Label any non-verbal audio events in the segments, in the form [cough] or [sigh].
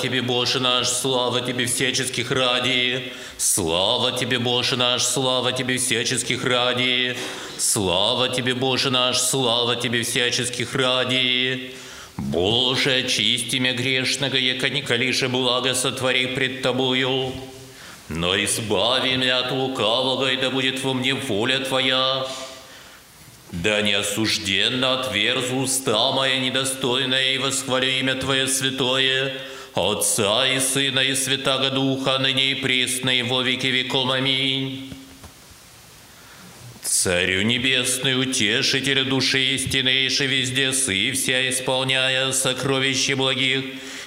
Тебе, Боже наш, слава Тебе всяческих ради. Слава Тебе, Боже наш, слава Тебе всяческих ради. Слава Тебе, Боже наш, слава Тебе всяческих ради. Боже, очисти меня грешного, яко не калише благо сотвори пред Тобою. Но избави меня от лукавого, и да будет во мне воля Твоя. Да не осужденно отверзу уста моя недостойная и восхвалю имя Твое святое, Отца и Сына и Святаго Духа, ныне и пресно во веки веком. Аминь. Царю небесный, утешителю души истиннейший везде сы, вся исполняя сокровища благих,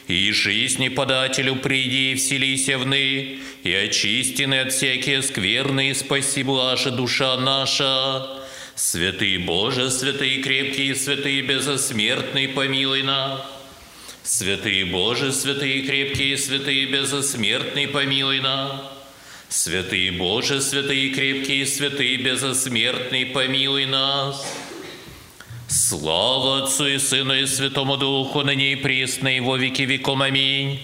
и жизни подателю приди и вселися вны, и очистины от всякие скверны, и спаси блажа душа наша. Святый Боже, святый крепкий, святый безосмертный, помилуй нас. Святый Боже, святый крепкий, святый безосмертный, помилуй нас. Святый Боже, святый крепкий, святый безосмертный, помилуй нас. Слава Отцу и Сыну и Святому Духу, ныне и присно, и во веки веком. Аминь.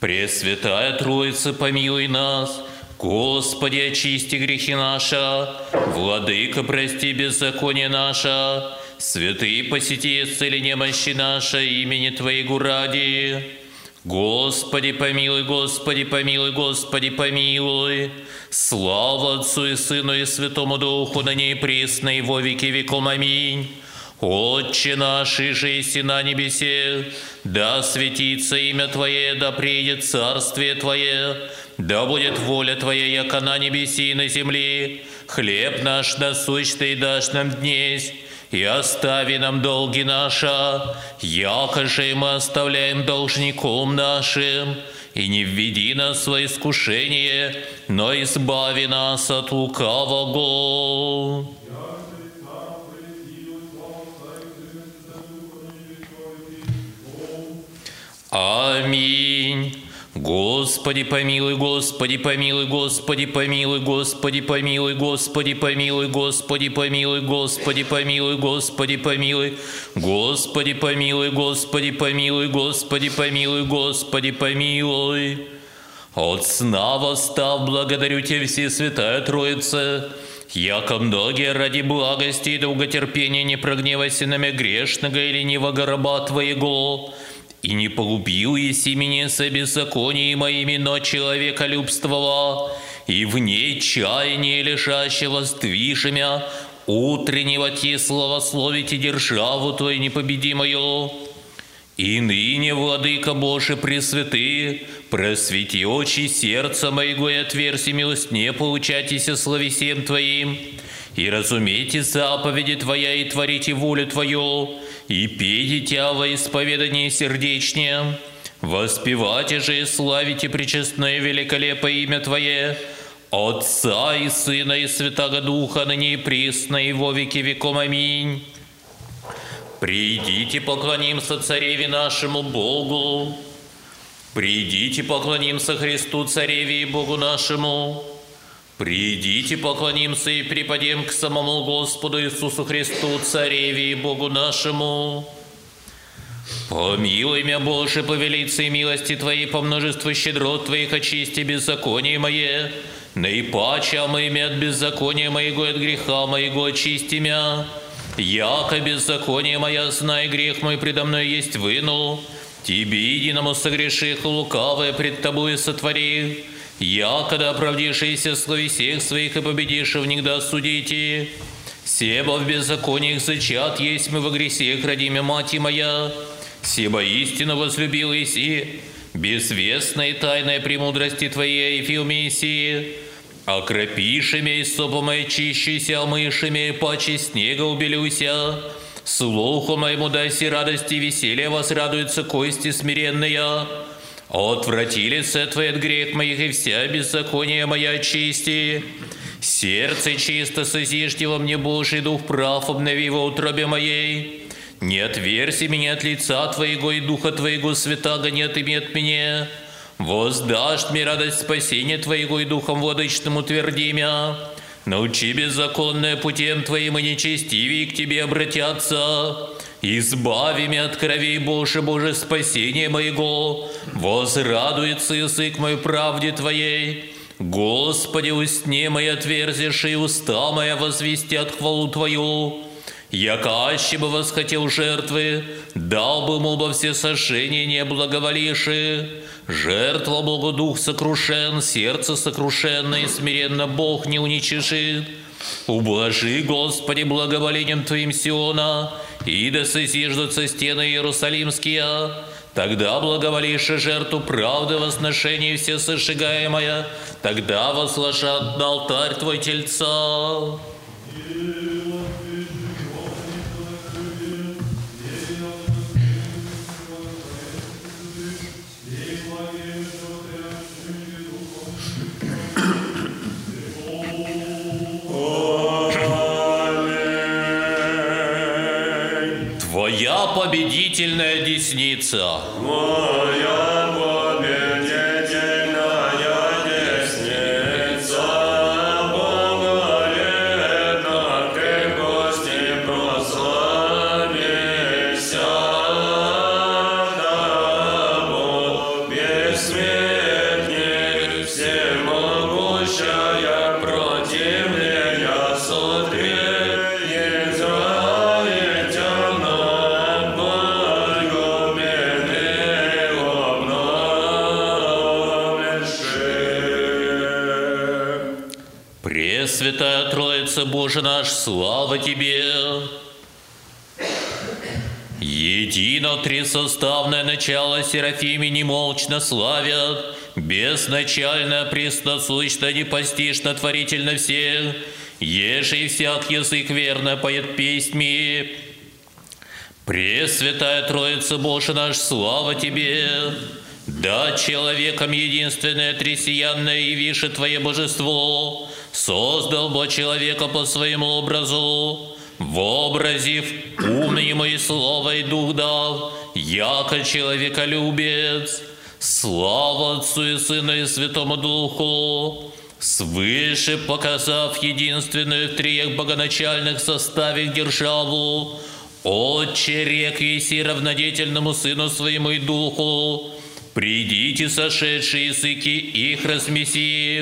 Пресвятая Троица, помилуй нас. Господи, очисти грехи наши, Владыка, прости беззаконие наше, Святые, посети исцели немощи наши, имени Твоего ради. Господи, помилуй, Господи, помилуй, Господи, помилуй. Слава Отцу и Сыну и Святому Духу, на ней пресно и во веки веком. Аминь. Отче наш, и жеси на небесе, да светится имя Твое, да приедет царствие Твое, да будет воля Твоя, яко на небеси и на земле. Хлеб наш насущный дашь нам днесь, и остави нам долги наши, яко же мы оставляем должником нашим, и не введи нас в искушение, но избави нас от лукавого. Аминь. Господи помилуй, Господи помилуй, Господи помилуй, Господи помилуй, Господи помилуй, Господи помилуй, Господи помилуй, Господи помилуй, Господи помилуй, Господи помилуй, Господи помилуй, Господи помилуй. От сна восстав, благодарю Тебя, Всесвятая Троица, яко многие ради благости и долготерпения не прогневайся на меня грешного или ленивого раба Твоего, и не погубил еси меня со беззаконии моими, но человека любствовала, и в ней чаяние лежащего сдвижемя, утреннего те славословите державу Твою непобедимую. И ныне, Владыка Божий Пресвятый, просвети очи сердца моего и отверзи милость не получайтесь словесем Твоим, и разумейте заповеди Твоя и творите волю Твою, и пейте во исповедании сердечнее, воспевайте же и славите пречестное великолепое имя Твое, Отца и Сына и Святого Духа, ныне и присно, и во веки веком. Аминь. Придите, поклонимся Цареве нашему Богу. Придите, поклонимся Христу, Цареве и Богу нашему. Придите, поклонимся и припадем к самому Господу Иисусу Христу, Цареве и Богу нашему. Помилуй меня, Боже, по велице милости Твоей, по множеству щедрот Твоих, очисти беззаконие мое, наипаче омыми от беззакония моего и от греха моего очисти меня. Яко беззаконие моя, знай, грех мой предо мной есть выну, Тебе единому согреших лукавое пред Тобой сотвори, я, когда оправдившийся слави всех своих и победишь в них да судите, себо в беззакониях зачат есть мы во гресех, родимя мать моя, себо истину возлюбил Иси, безвестная и тайная премудрости Твоей, Филмисии, окропишими и сопом и чищися, омышими, паче снега убелюся, слуху моему дайся радости, веселье вас радуются кости смиренные, Отврати лице Твое от грех моих, и вся беззакония моя очисти. Сердце чисто созижди во мне, Божий Дух прав, обнови во утробе моей. Не отверзи меня от лица Твоего и Духа Твоего святаго не отыми от меня. Воздашь мне радость спасения Твоего и Духом Владычным утверди меня. Научи беззаконное путем Твоим и нечестивее к Тебе обратятся. Избави меня от крови, Боже, Боже, спасение моего, возрадуется язык мой правде Твоей. Господи, усне мои отверзишь, и уста моя возвестят хвалу Твою. Якаще бы восхотел жертвы, дал бы ему бы все сожжения не. Жертва Богу дух сокрушен, сердце сокрушенное, и смиренно Бог не уничижит. Ублажи, Господи, благоволением Твоим Сиона, и да созиждутся стены Иерусалимские, Тогда благоволишь жертву правды возношения все сожигаемое, тогда возложат на алтарь Твой тельца. Победительная десница. Моя Троица Божия наш, слава Тебе! Едино трисоставное начало Серафими немолчно славят, Бесначально, пресносущно, непостижно, творительно всех, Еже и всяк язык верно поет песьми. Пресвятая Троица Божия наш, слава Тебе! Да человеком единственное тресиянное явише Твое божество, создал бы человека по своему образу, вообразив ум ему и слово и дух дал, яко человеколюбец. Слава Отцу и Сыну и Святому Духу, свыше показав единственную в триях богоначальных составах державу, Отче рек еси равнодетельному Сыну Своему и Духу, придите сошедшие языки их размеси,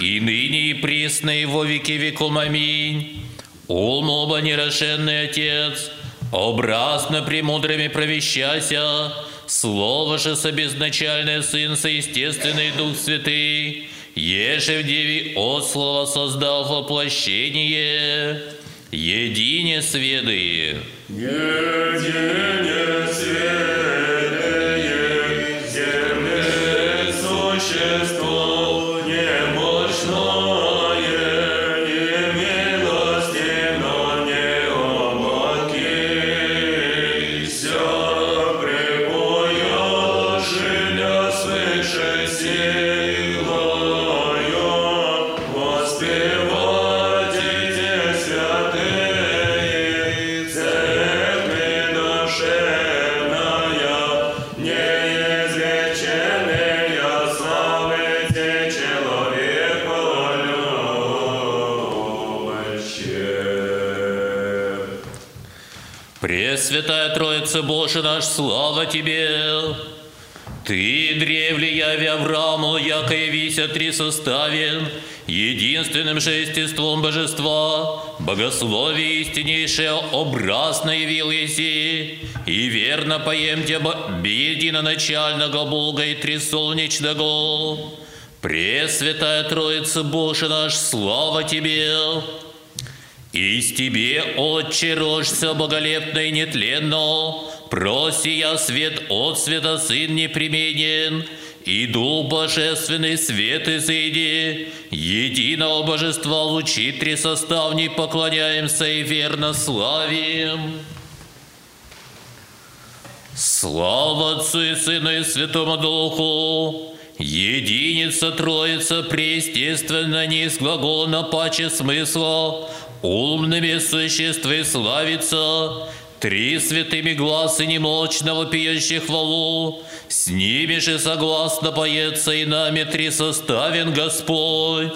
и ныне и присно и во веки веком. Аминь. Ум оба нерошенный Отец, образно премудрыми провещася, Слово же собезначальное Сын, соестественный Дух Святый, еже в Деве от Слова создав воплощение, едине сведы. Едине святые, существо, Пресвятая Троица Божия наш, слава Тебе! Ты, древле яви Аврааму, яко явися три составен, единственным же естеством божества, богословие истиннейшее образно явил еси, и верно поем тебя единоначального Бога и трисолнечного. Пресвятая Троица Божия наш, слава Тебе! Из Тебе, Отче, рожься боголепно и нетленно, проси я свет от света Сын непременен, и Дух Божественный свет изыди, единого Божества лучи трисоставней поклоняемся и верно славим. Слава Отцу и Сыну и Святому Духу! Единица Троица преестественно не из глагола паче смысла, умными существы славится, три святыми глазы немолчного пьющих хвалу, с ними же согласно поется и нами три составен Господь.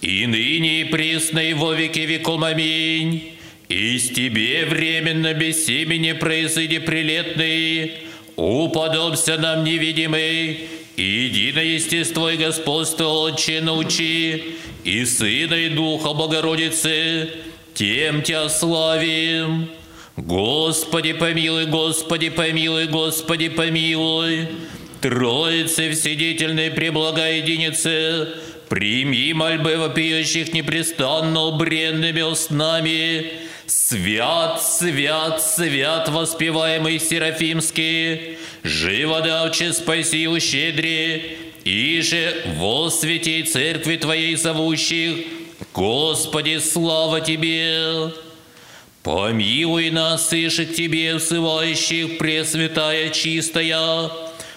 И ныне и присно и во веки веком. Аминь. из тебе временно без семени произойди прилетный, уподобься нам невидимый, единое естество и господство Отче научи, и Сына и Духа Богородицы, тем Тебя славим. Господи помилуй, Господи помилуй, Господи помилуй. Троице Вседительной Преблагая Единице, прими мольбы вопиющих непрестанно бренными устнами, Свят, свят, свят, воспеваемый Серафимский, живо давче спаси ущедри, и же во святей церкви Твоей зовущих, Господи, слава Тебе! Помилуй нас, иже к Тебе взывающих, Пресвятая чистая,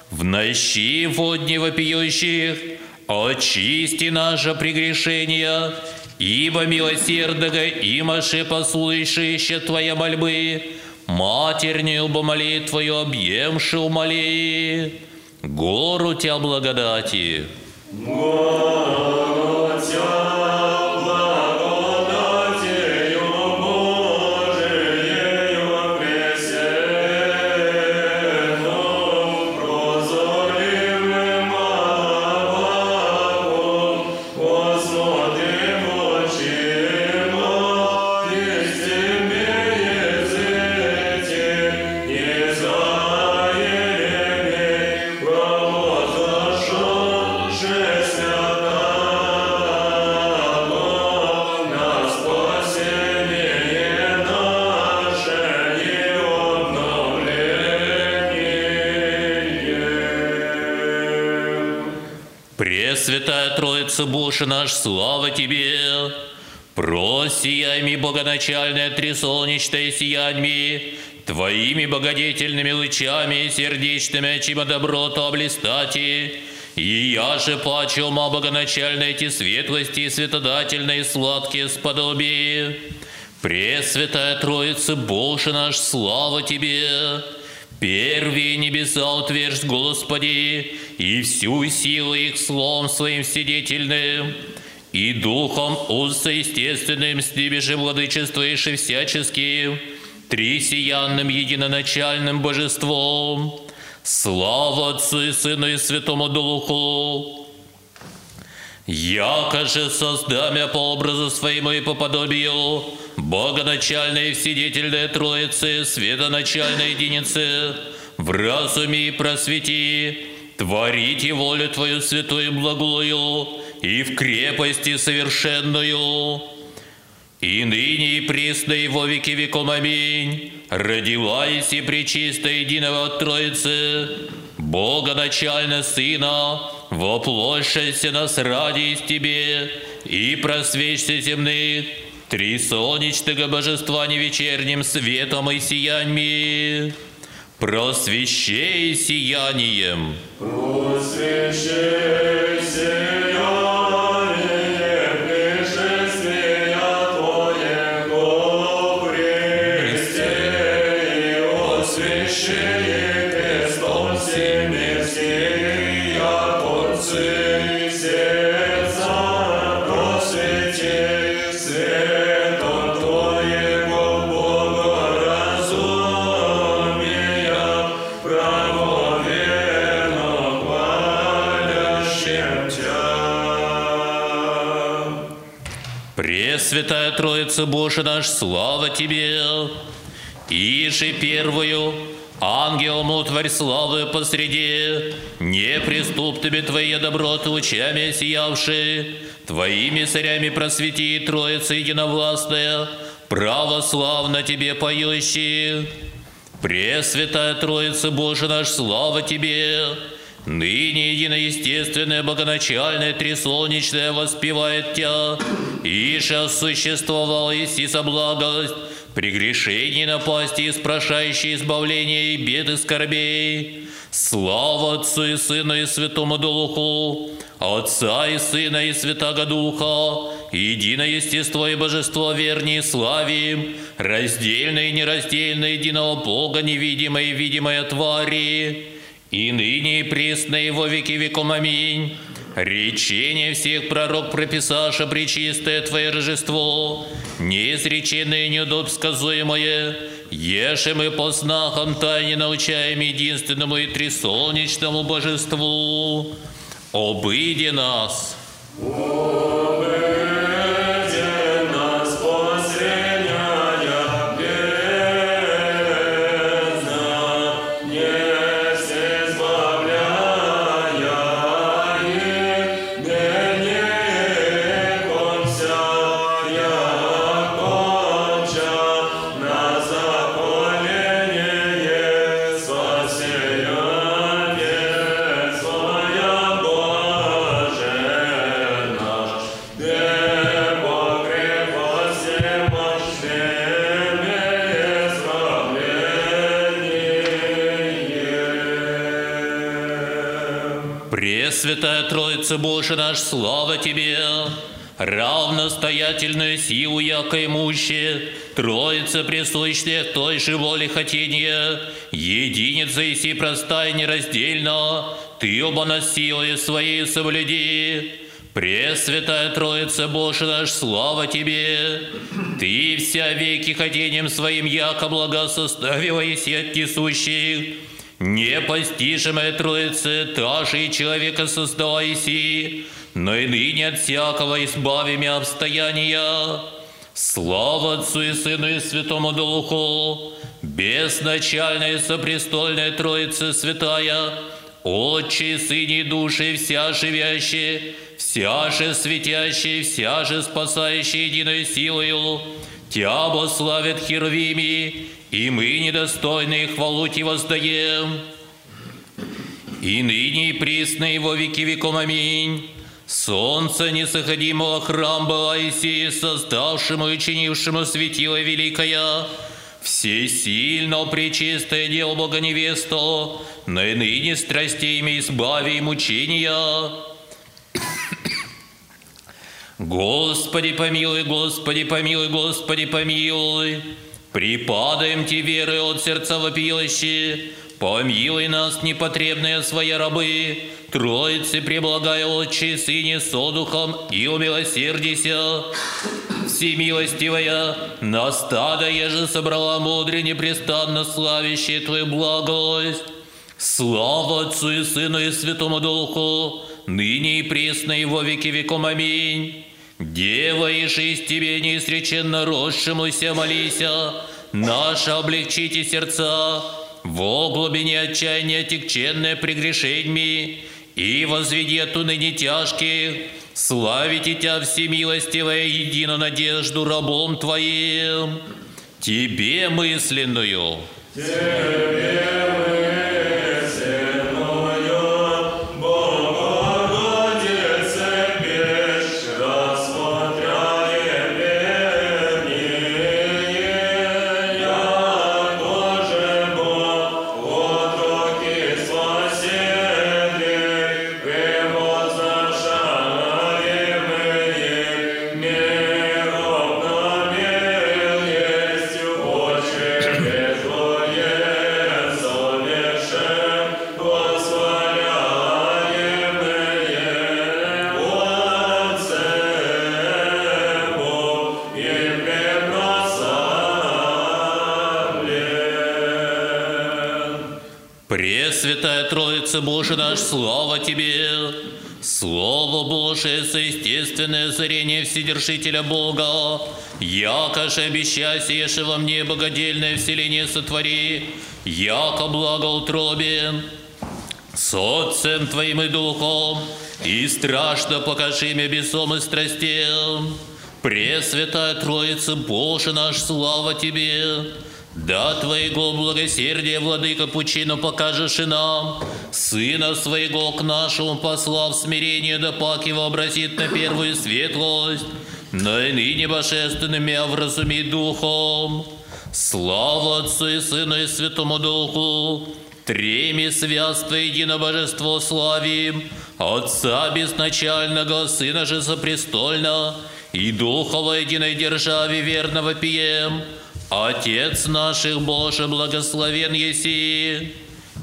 в нощи водни вопиющих, очисти наше прегрешения, ибо милосердного имаше послышище Твоя мольбы, матерню бы молитвою объемши умоли, гору Тя благодати. Пресвятая Троица Боже наш, слава Тебе! Просиями богоначальное три солнечное сияньми, Твоими богодетельными лучами сердечными, чимо доброту облистати, и я же плачу ума богоначальной эти светлости и светодательные сладкие сподобие. Пресвятая Троица Боже наш, слава Тебе! Первые небеса утвержд, Господи, и всю силу их словом своим свидетельным, и духом естественным с ними же владычествуешь и всячески, три сиянным единоначальным божеством. Слава Отцу и Сыну и Святому Духу! Яко же создамя по образу своему и по подобию, Богоначальной и вседительной Троицы, Светоначальной Единицы, в разуме и просвети, творите волю Твою святую и благую, и в крепости совершенную, и ныне и пресно и во веки веком. Аминь. Родилась и пречисто единого от Троицы, Бога начально Сына, воплощайся нас ради из Тебе, и просвечься земных, три солнечного божества невечерним светом и сияньми, просвещей сиянием. Просвещай сияние Пресвятая Троица Божия наш, слава Тебе! Иже первую, ангелом тварь славы посреди, неприступными Твои доброты лучами сиявшие, Твоими царями просвети, Троица единовластная, православно Тебе поющие. Пресвятая Троица Божия наш, слава Тебе! Ныне единоестественное, богоначальное, трисолнечное воспевает Тебя, Иже существовала и со благость, прегрешений напасти, спрашающие избавления и беды скорбей. Слава Отцу и Сыну и Святому Духу, Отца и Сына и Святаго Духа, единое естество и божество верни и славим, раздельное и нераздельное единого Бога, невидимое и видимое твари, и ныне и пресно и во веки веком. Аминь. Речение всех пророк прописаша пречистое Твое Рождество, неизреченное и неудобсказуемое, ешем и по снахам тайне научаем единственному и трисолнечному божеству. Обыди нас, нас Троица Божия наш, слава Тебе! Равностоятельную силу яко имуще, Троица присущая в той же воле хотения, Единица и си проста и нераздельна, Ты оба нас силой своей соблюди. Пресвятая Троица Божия наш, слава Тебе! Ты вся веки хотением своим яко благосоставила и от несущих, Непостижимая Троица, та же и человека создала Иси, но и ныне от всякого избави меня обстояния. Слава Отцу и Сыну и Святому Духу, безначальная сопрестольная Троица Святая, Отче, и Сыне и Души, вся живящая, вся же светящая, вся же спасающая единой силою, Тя славят Херувими, и мы, недостойные, хвалу Ти воздаем. И ныне и присно, и во веки веком. Аминь. Солнце несоходимого храм была Исии, создавшему и чинившему светило великое, всесильно пречистое дело Бога невесту, но и ныне страстями избави и мучения. Господи помилуй, Господи помилуй, Господи помилуй. Припадаем Ти веры от сердца вопиющие, помилуй нас, непотребные свои рабы, Троицы преблагая Отче, Сыне, со Духом, и умилосердися. Всемилостивая, на стадо еже собрала мудрый, непрестанно славящий Твою благость. Слава Отцу и Сыну и Святому Духу, ныне и пресно и во веки веком. Аминь. Дева, из Тебе неизреченно росшемуся молися, наши облегчите сердца, во глубине отчаяния текченное прегрешеньми, и возведи ныне тяжких, славите Тя всемилостивая единую надежду рабом Твоим, Тебе мысленную. Богородице, Троица Божия наш, слава Тебе! Слово Божие, соестественное озарение Вседержителя Бога, яко же обещайся во мне богодельное вселение сотвори, яко благоутробен, с Отцем Твоим и Духом, и страшно покажи мне бесом и страстям. Пресвятая Троица Божия наш, слава Тебе! Да Твоего благосердия, Владыка, пучину покажешь и нам, Сына Своего к нашему послав смирение, да пак его обратит на первую светлость, но и ныне божественным я вразуми духом. Слава Отцу и Сыну и Святому Духу, Треми святство едино божество славим, Отца безначального, Сына же сопрестольно, и Духа во единой державе верного пием, Отец наших Боже, благословен еси,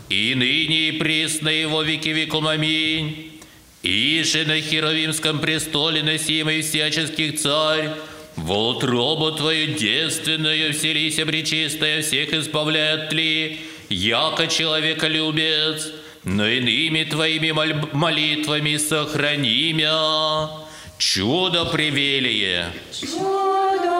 и ныне и присно во веки веком. Аминь. Иже на Херовимском престоле носимый всяческих царь, В утробу Твою девственную вселися пречистая, всех избавляет тли, яко человека любец, но иными Твоими молитвами сохрани мя. Чудо привелие. Чудо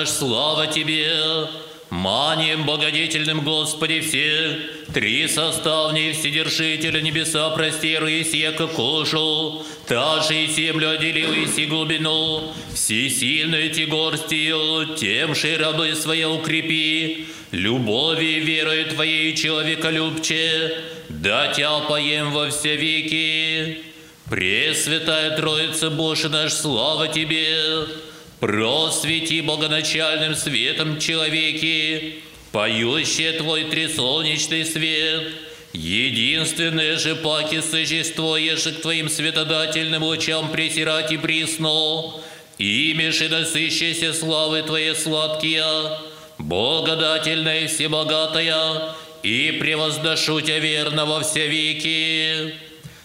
наш, слава Тебе! Манием богодительным Господи всех, три составней Вседержителя небеса простеру сека кожу, та же и землю отделил и глубину, всесильную ти горстью, тем же рабы свои укрепи, любовью и верою Твоей человеколюбче, да Тя поем во все веки. Пресвятая Троица Божия наш, слава Тебе! Просвети богоначальным светом человеки, поющие Твой трисолнечный свет, единственное же паки существо, еже к Твоим светодательным лучам пресирать и присно, ими же насыщайся славы Твоей сладкие, благодательная и всебогатая, и превозношу Тебя верно во все веки.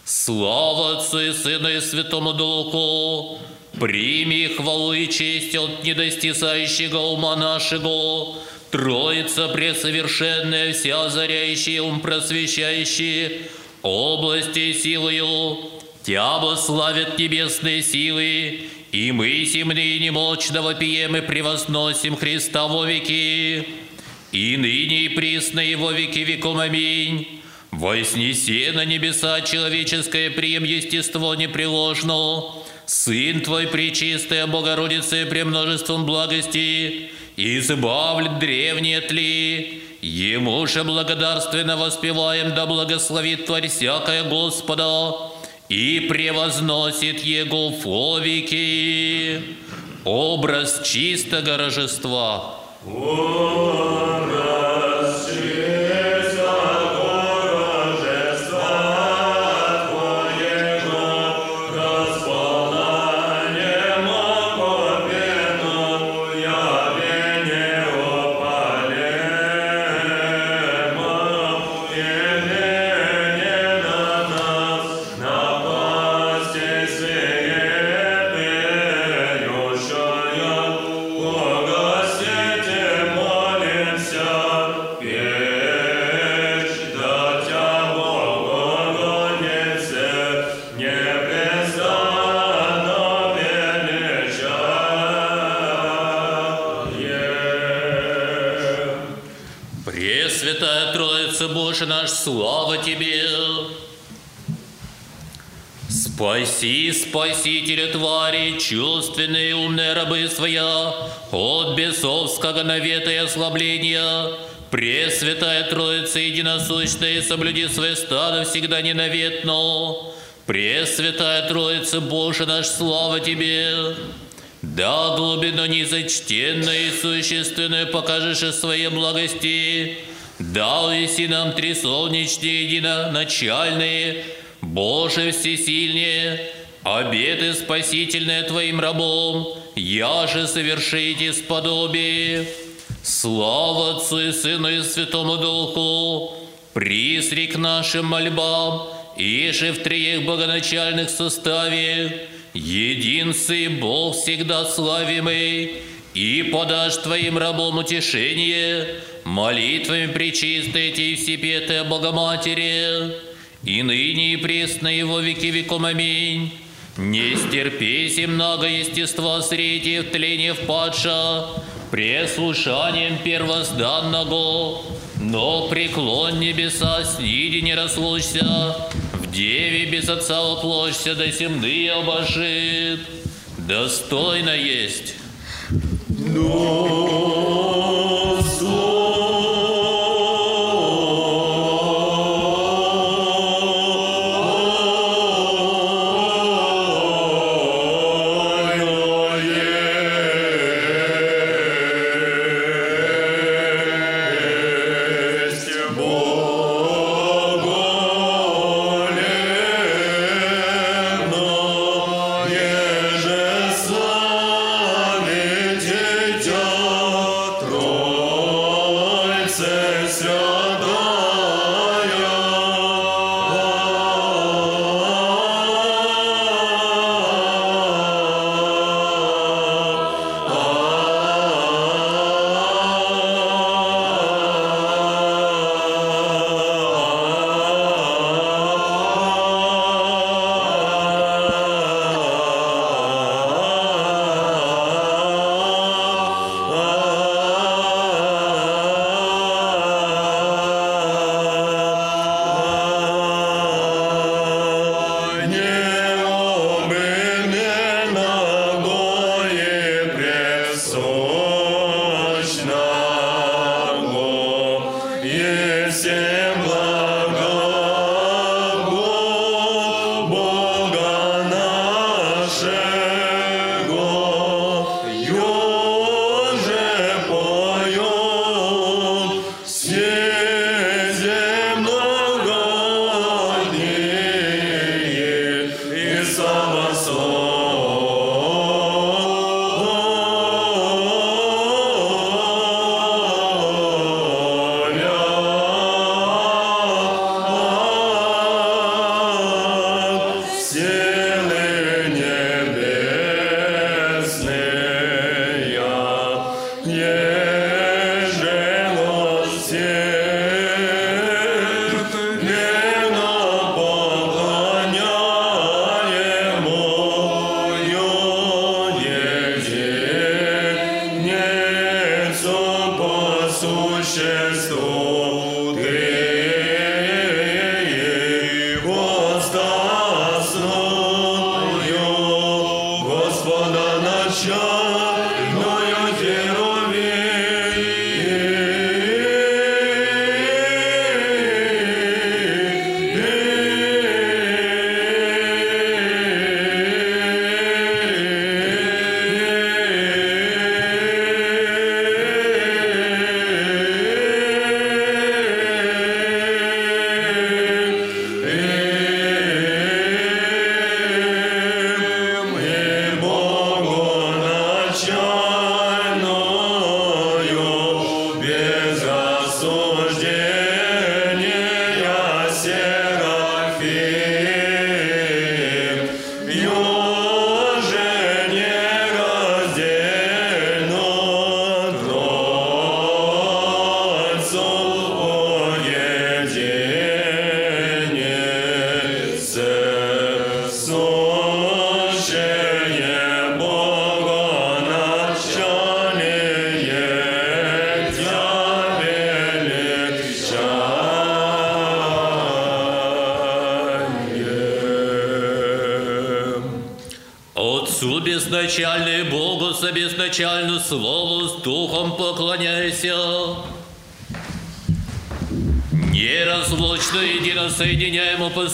Слава Отцу и Сыну и Святому Духу, прими хвалу и честь от недостисающего ума нашего, Троица пресовершенная, вся озаряющая ум просвещающий, области силою, Тя славят небесные силы, и мы земные немощно вопием и превозносим Христа во веки, и ныне и присно его веки веком. Аминь. Вознеси на небеса человеческое прием естество непреложно, Сын Твой пречистая Богородица премножеством благости, избавлен древние тли, Ему же благодарственно воспеваем, да благословит Тварь всякая Господа, и превозносит Его во веки. Образ чистого рожества. Пресвятая слава Тебе! Спаси, Спасителя твари, чувственные умные рабы своя, от бесовского навета и ослабления. Пресвятая Троица единосущная, соблюди свое стадо всегда ненаветно. Пресвятая Троица Божия наш, слава Тебе! Да глубину незачтенную и существенную покажешь из своей благости, дал еси нам три солнечные единоначальные, Боже всесильнее, обеты спасительные Твоим рабом, я же совершите сподобие. Слава Отцу и Сыну и Святому Духу, присри к нашим мольбам, и же в триех богоначальных составе, единцы Бог всегда славимый, и подашь Твоим рабам утешение, молитвами причистой и всепетая Богоматери, и ныне и пресно его веки веком. Аминь. Не стерпейся много естества среди в тлене впадша, преслушанием первозданного, Но преклон небеса, сниди не разлучься, в деве без отца воплощься, да земны обожит. Достойно есть. Отцу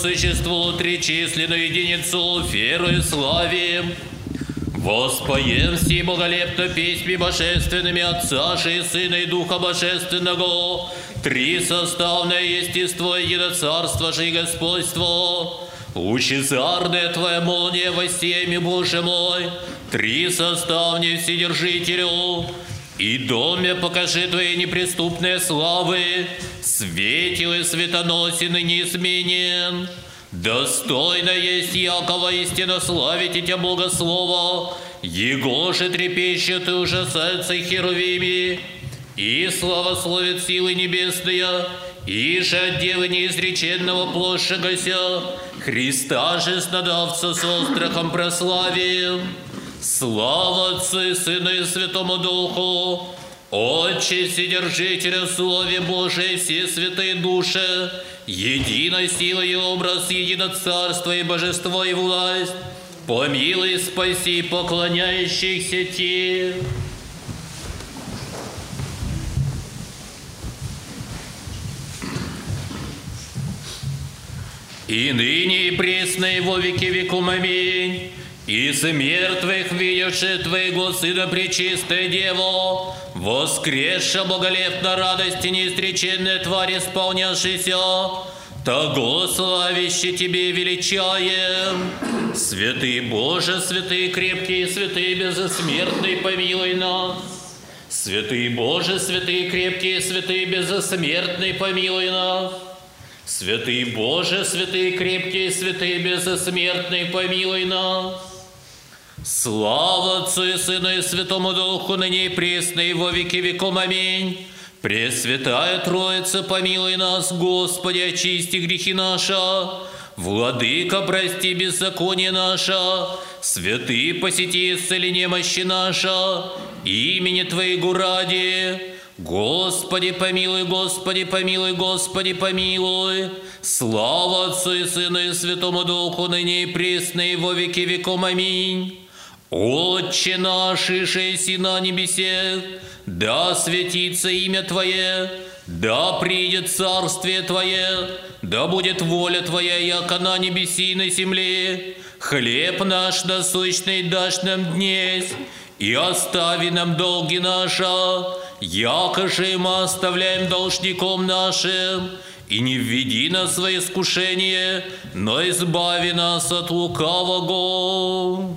существу тричисленную единицу верою славием. Воспоем си боголепно письми божественными Отца и Сына и Духа Божественного, три составное естество, едино царство же и господство. Лучезарная Твоя молния во всеми, Боже мой, три составне Вседержителю, и доме покажи Твои неприступные славы, светоносен и неизменен. Достойно есть якого истинно славить и Тебя Богослова, Его же трепещет и ужасается херувими, и славословит силы небесные, и же от Девы неизреченного плошегося, Христа же снадавца с острахом прославим. Слава Отцу и Сыну и Святому Духу, Отче, Вседержителя, Слове Божие, все святые души, едино сила и образ, едино царство и божество и власть, помилуй, спаси поклоняющихся Тебе. И ныне и пресно и во веки веком аминь. И с мертвых видевши Твоего Сына Пречистое Дево, воскресша боголепно радости неистреченной тварь исполнявшейся, того славище Тебе величаем. Святый Боже, святый крепкий, святый безсмертный, помилуй нас. Святый Боже, святый крепкий, святый безсмертный, помилуй нас. Святый Боже, святый крепкий, святый безсмертный, помилуй нас. Слава Отцу и Сыну и Святому Духу, ныне и пресно, и во веки веком. Аминь. Пресвятая Троица, помилуй нас, Господи, очисти грехи наши. Владыка, прости беззаконие наше, святые посети исцеление мощи наша, имени Твоего ради. Господи, помилуй, Господи, помилуй, Господи, помилуй. Слава Отцу и Сыну и Святому Духу, ныне и пресно, и во веки веком. Аминь. Отче наш, ишеси на небесе, да светится имя Твое, да придет царствие Твое, да будет воля Твоя, яко на небеси и на земле. Хлеб наш насущный дашь нам днесь, и остави нам долги наши, яко же мы оставляем должником нашим, и не введи нас в искушение, но избави нас от лукавого.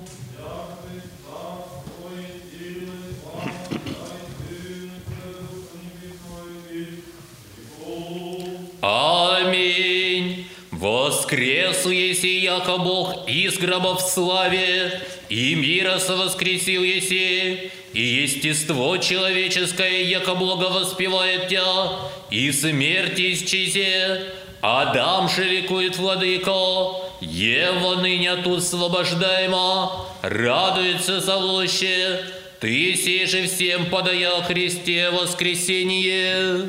Аминь. Воскресу еси, яко Бог из гроба в славе, и мира совоскресил еси, и естество человеческое, яко Бога воспевает Тя, и смерть исчезе. Адам же ликует владыко, Ева ныне тут освобождаема, радуется злоще, ты сей же всем подая Христе воскресение.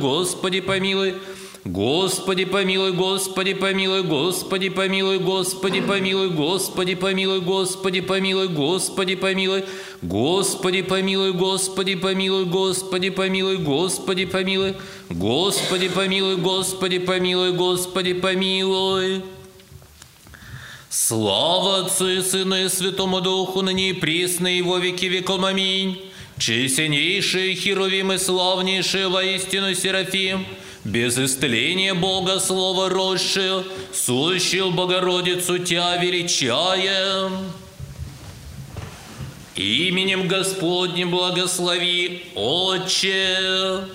Господи помилуй, Господи помилуй, Господи помилуй, Господи помилуй, Господи помилуй, Господи помилуй, Господи помилуй, Господи помилуй, Господи помилуй, Господи помилуй, Господи помилуй, Господи помилуй, Господи помилуй, Господи помилуй, Господи помилуй. Слава Отцу и Сыну и Святому Духу, ныне и присно, и во веки веком. Аминь. Честнейшие Херувим и славнейшие воистину Серафим, без исцеления Бога Слово росшее, сущил Богородицу Тя величаем. Именем Господним благослови, Отче.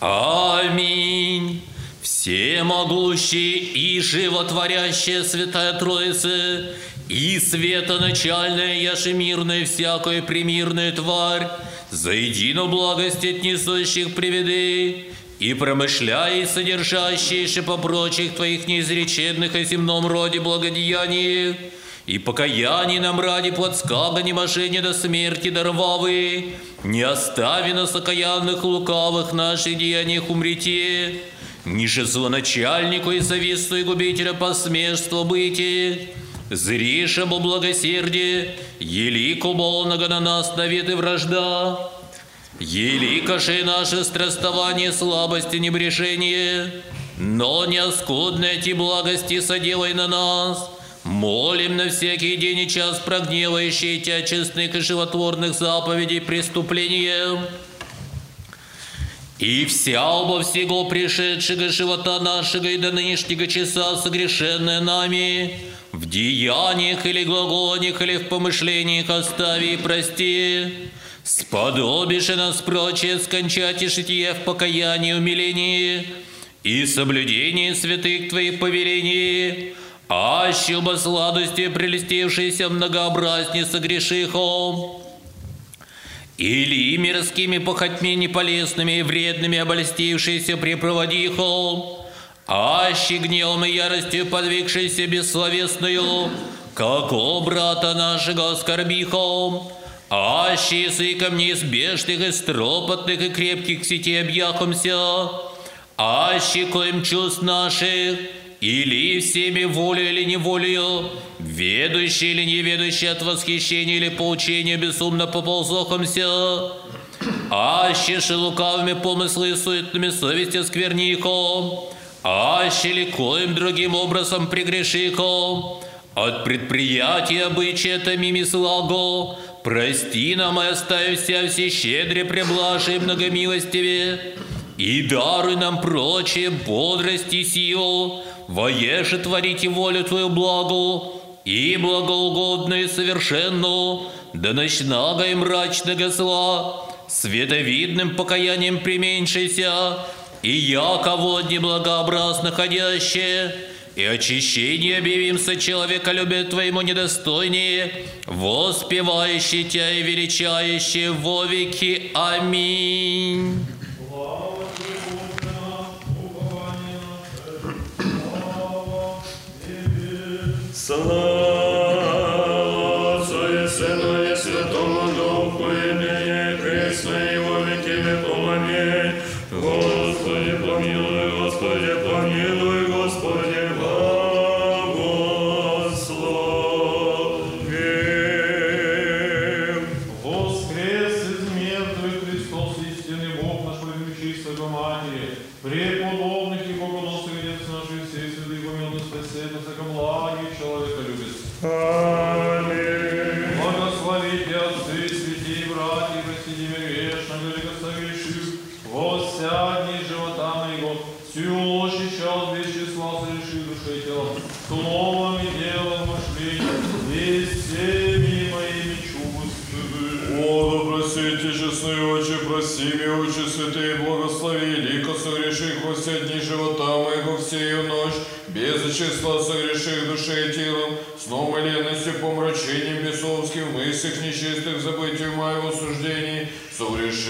Аминь. Всемогущий и животворящая Святая Троица, и светоначальная, яше мирная всякая примирная тварь, за едино благость от несущих приведы, и промышляй, содержащиеся по прочих твоих неизреченных о земном роде благодеяниях, и покаяние нам ради плотского немошения до смерти дарвавы, не остави нас окаянных лукавых наших деяниях умрите, ниже злоначальнику и зависту и губителя посмешства быти, зриша бо благосердие, елико болного на нас навет и вражда, еликаше наше страстование, слабость и небрешение, но не оскудные эти благости соделай на нас, Молим на всякий день и час прогневающие Тебя честных и животворных заповедей преступлением. И вся оба всего пришедшего живота нашего и до нынешнего часа согрешенная нами, в деяниях или глаголаниях или в помышлениях остави и прости, сподобишь нас прочее скончать и житие в покаянии и умилении и соблюдении святых Твоих повелений, аще оба сладости прелестившиеся многообразнее согрешихом, или мирскими похотьми неполезными и вредными обольстившиеся препроводихом, аще гневом и яростью подвигшийся бессловесную, как о брата нашего оскорбихом, аще языком неизбежных и стропотных и крепких сетей объяхомся, аще коим чувств наших, или всеми волю или неволею, ведущий или неведущий от восхищения или поучения безумно поползохомся, аще лукавыми помыслы и суетными совести сквернихом, аще ли коим другим образом прегрешихом, от предприятия обычая томими слаго, прости нам и оставь вся все щедре преблажи и многомилостиве, и даруй нам прочее бодрость и силу, воеже творите волю Твою благу, и благоугодную и совершенную, до ночного и мрачного зла, световидным покаянием применьшися, и яко водни благообразно ходящее, и очищение объявимся человека любит Твоему недостойнее, воспевающий Тя и величающий во веки. Аминь. Тебе.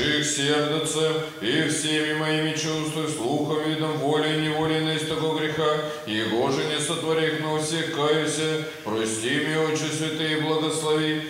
Согреших сердцем и всеми моими чувствами, слухом, видом, волей, неволей, на такого греха, его же не сотворих, но всех каюся, прости мне, очи святые, благослови,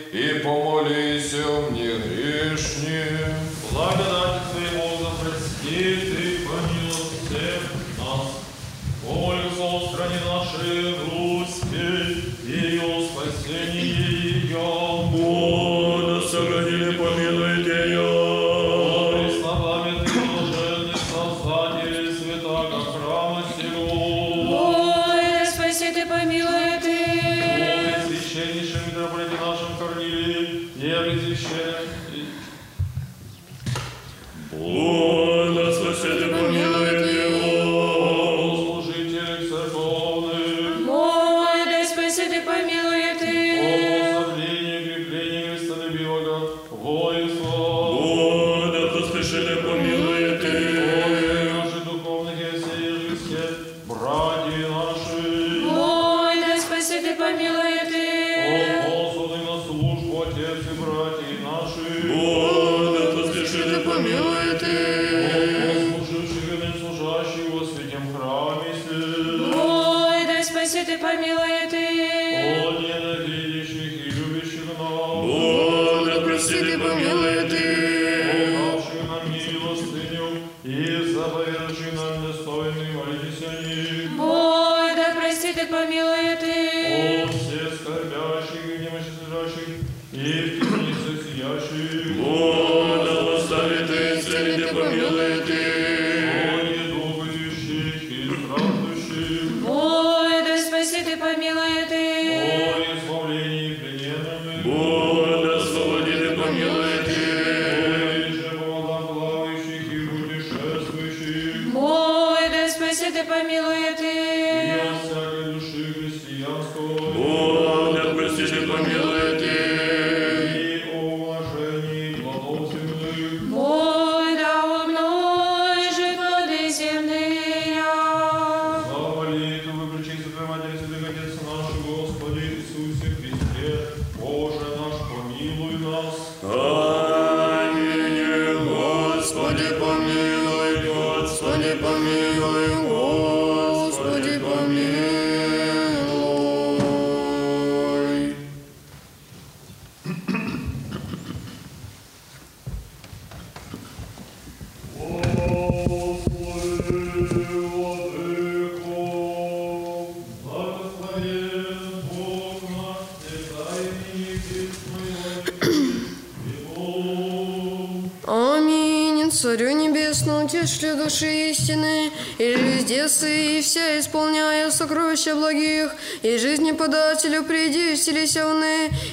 и везде сы, и вся исполняя сокровища благих, и жизни подателю приди, вселися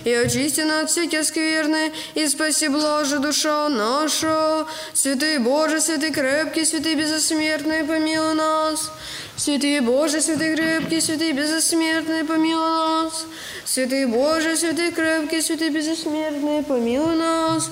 и очисти от всякие скверны, и спаси блаже душа наша. Святый Боже, святый крепкий, святый безосмертный, помилуй нас. Святый Боже, святый крепкий, святый безосмертный, помилуй нас. Святый Боже, святый крепкий, святый безосмертный, помилуй нас.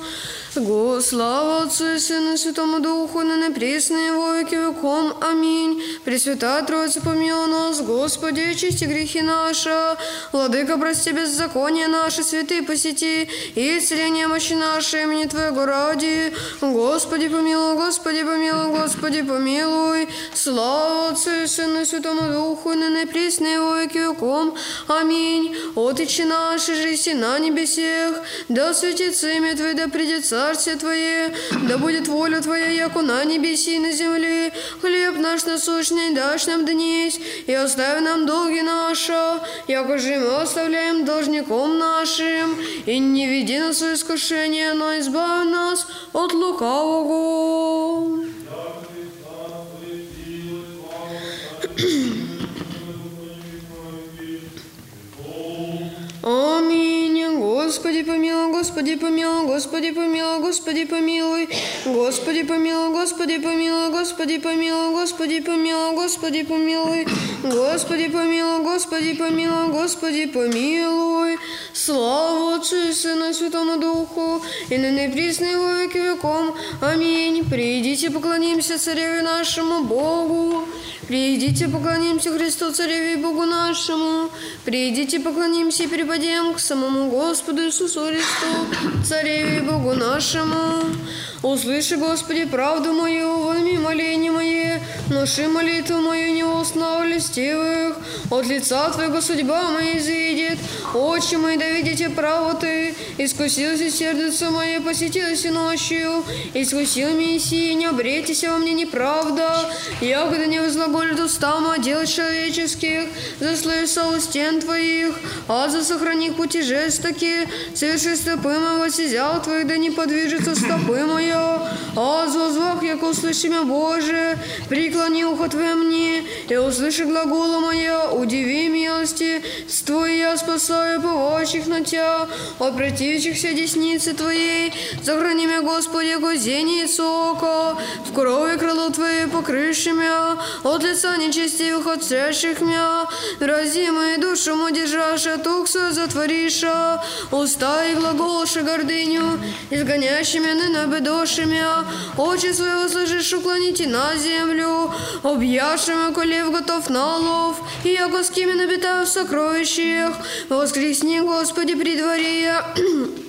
Го, слава Отцу и Сыну Святому Духу, на непресные веки веком. Аминь. Пресвятая Троица, помилуй нас, Господи, очисти грехи наши. Владыка, прости беззаконие наши, святые посети, и исцеление мощи нашей имени Твоего ради. Господи, помилуй, Господи, помилуй, Господи, помилуй. Слава Отцу и Сыну и Святому Духу, на непресные во веки веком. Аминь. Отече наши же на небесех, да светится имя Твое, да придет царствие Твое, да будет воля Твоя, яко на небеси и на земле. Хлеб наш насущный дашь нам днесь, и оставь нам долги наши, яко же мы оставляем должником нашим, и не веди нас в искушение, но избавь нас от лукавого. Аминь. Господи помилуй, Господи помилуй, Господи помилуй, Господи помилуй, Господи помилуй, Господи помилуй, Господи помилуй, Господи помилуй, Господи помилуй, Господи помилуй, Господи помилуй, Господи помилуй. Слава Отцу и Сыну Святому Духу, и на непресный во веки веком. Аминь. Придите, поклонимся Цареве нашему Богу. Придите, поклонимся Христу, Цареве и Богу нашему. Придите, поклонимся и припадем к самому Господу Иисусу Христу, Цареве и Богу нашему. Услыши, Господи, правду мою, возьми моление мое, ноши молитву мою не устна листивых. От лица Твоего судьба моя изъедет, очи мои да видите право Ты. Искусилось сердце мое, посетилось ночью, искусил меня сии, не обретись во мне неправда. Ягода не возглаголит уста моя дел человеческих, заслышал у стен Твоих, а за сохрани пути соверши стопы моего сизял Твоих, да не подвижется стопы моя. А звозвах, як услыши меня, Боже, преклони ухо Твое мне, и услыши глагола моя, удиви милости, с Твоей я спасаю повающих на Тя, от противящихся десницы Твоей, сохрани меня, Господи, гузение сока, в крови крыло Твое покрыши меня, от лица нечестивых отстряших меня, рази мою душу от укса затвориша, уста и глаголши гордыню, изгонящими на бедошими, очи свои услышишь, уклоните на землю, объявшими колев готов на лов, и яко с кем набитаю в сокровищах, воскресни, Господи, при дворе, [clears throat]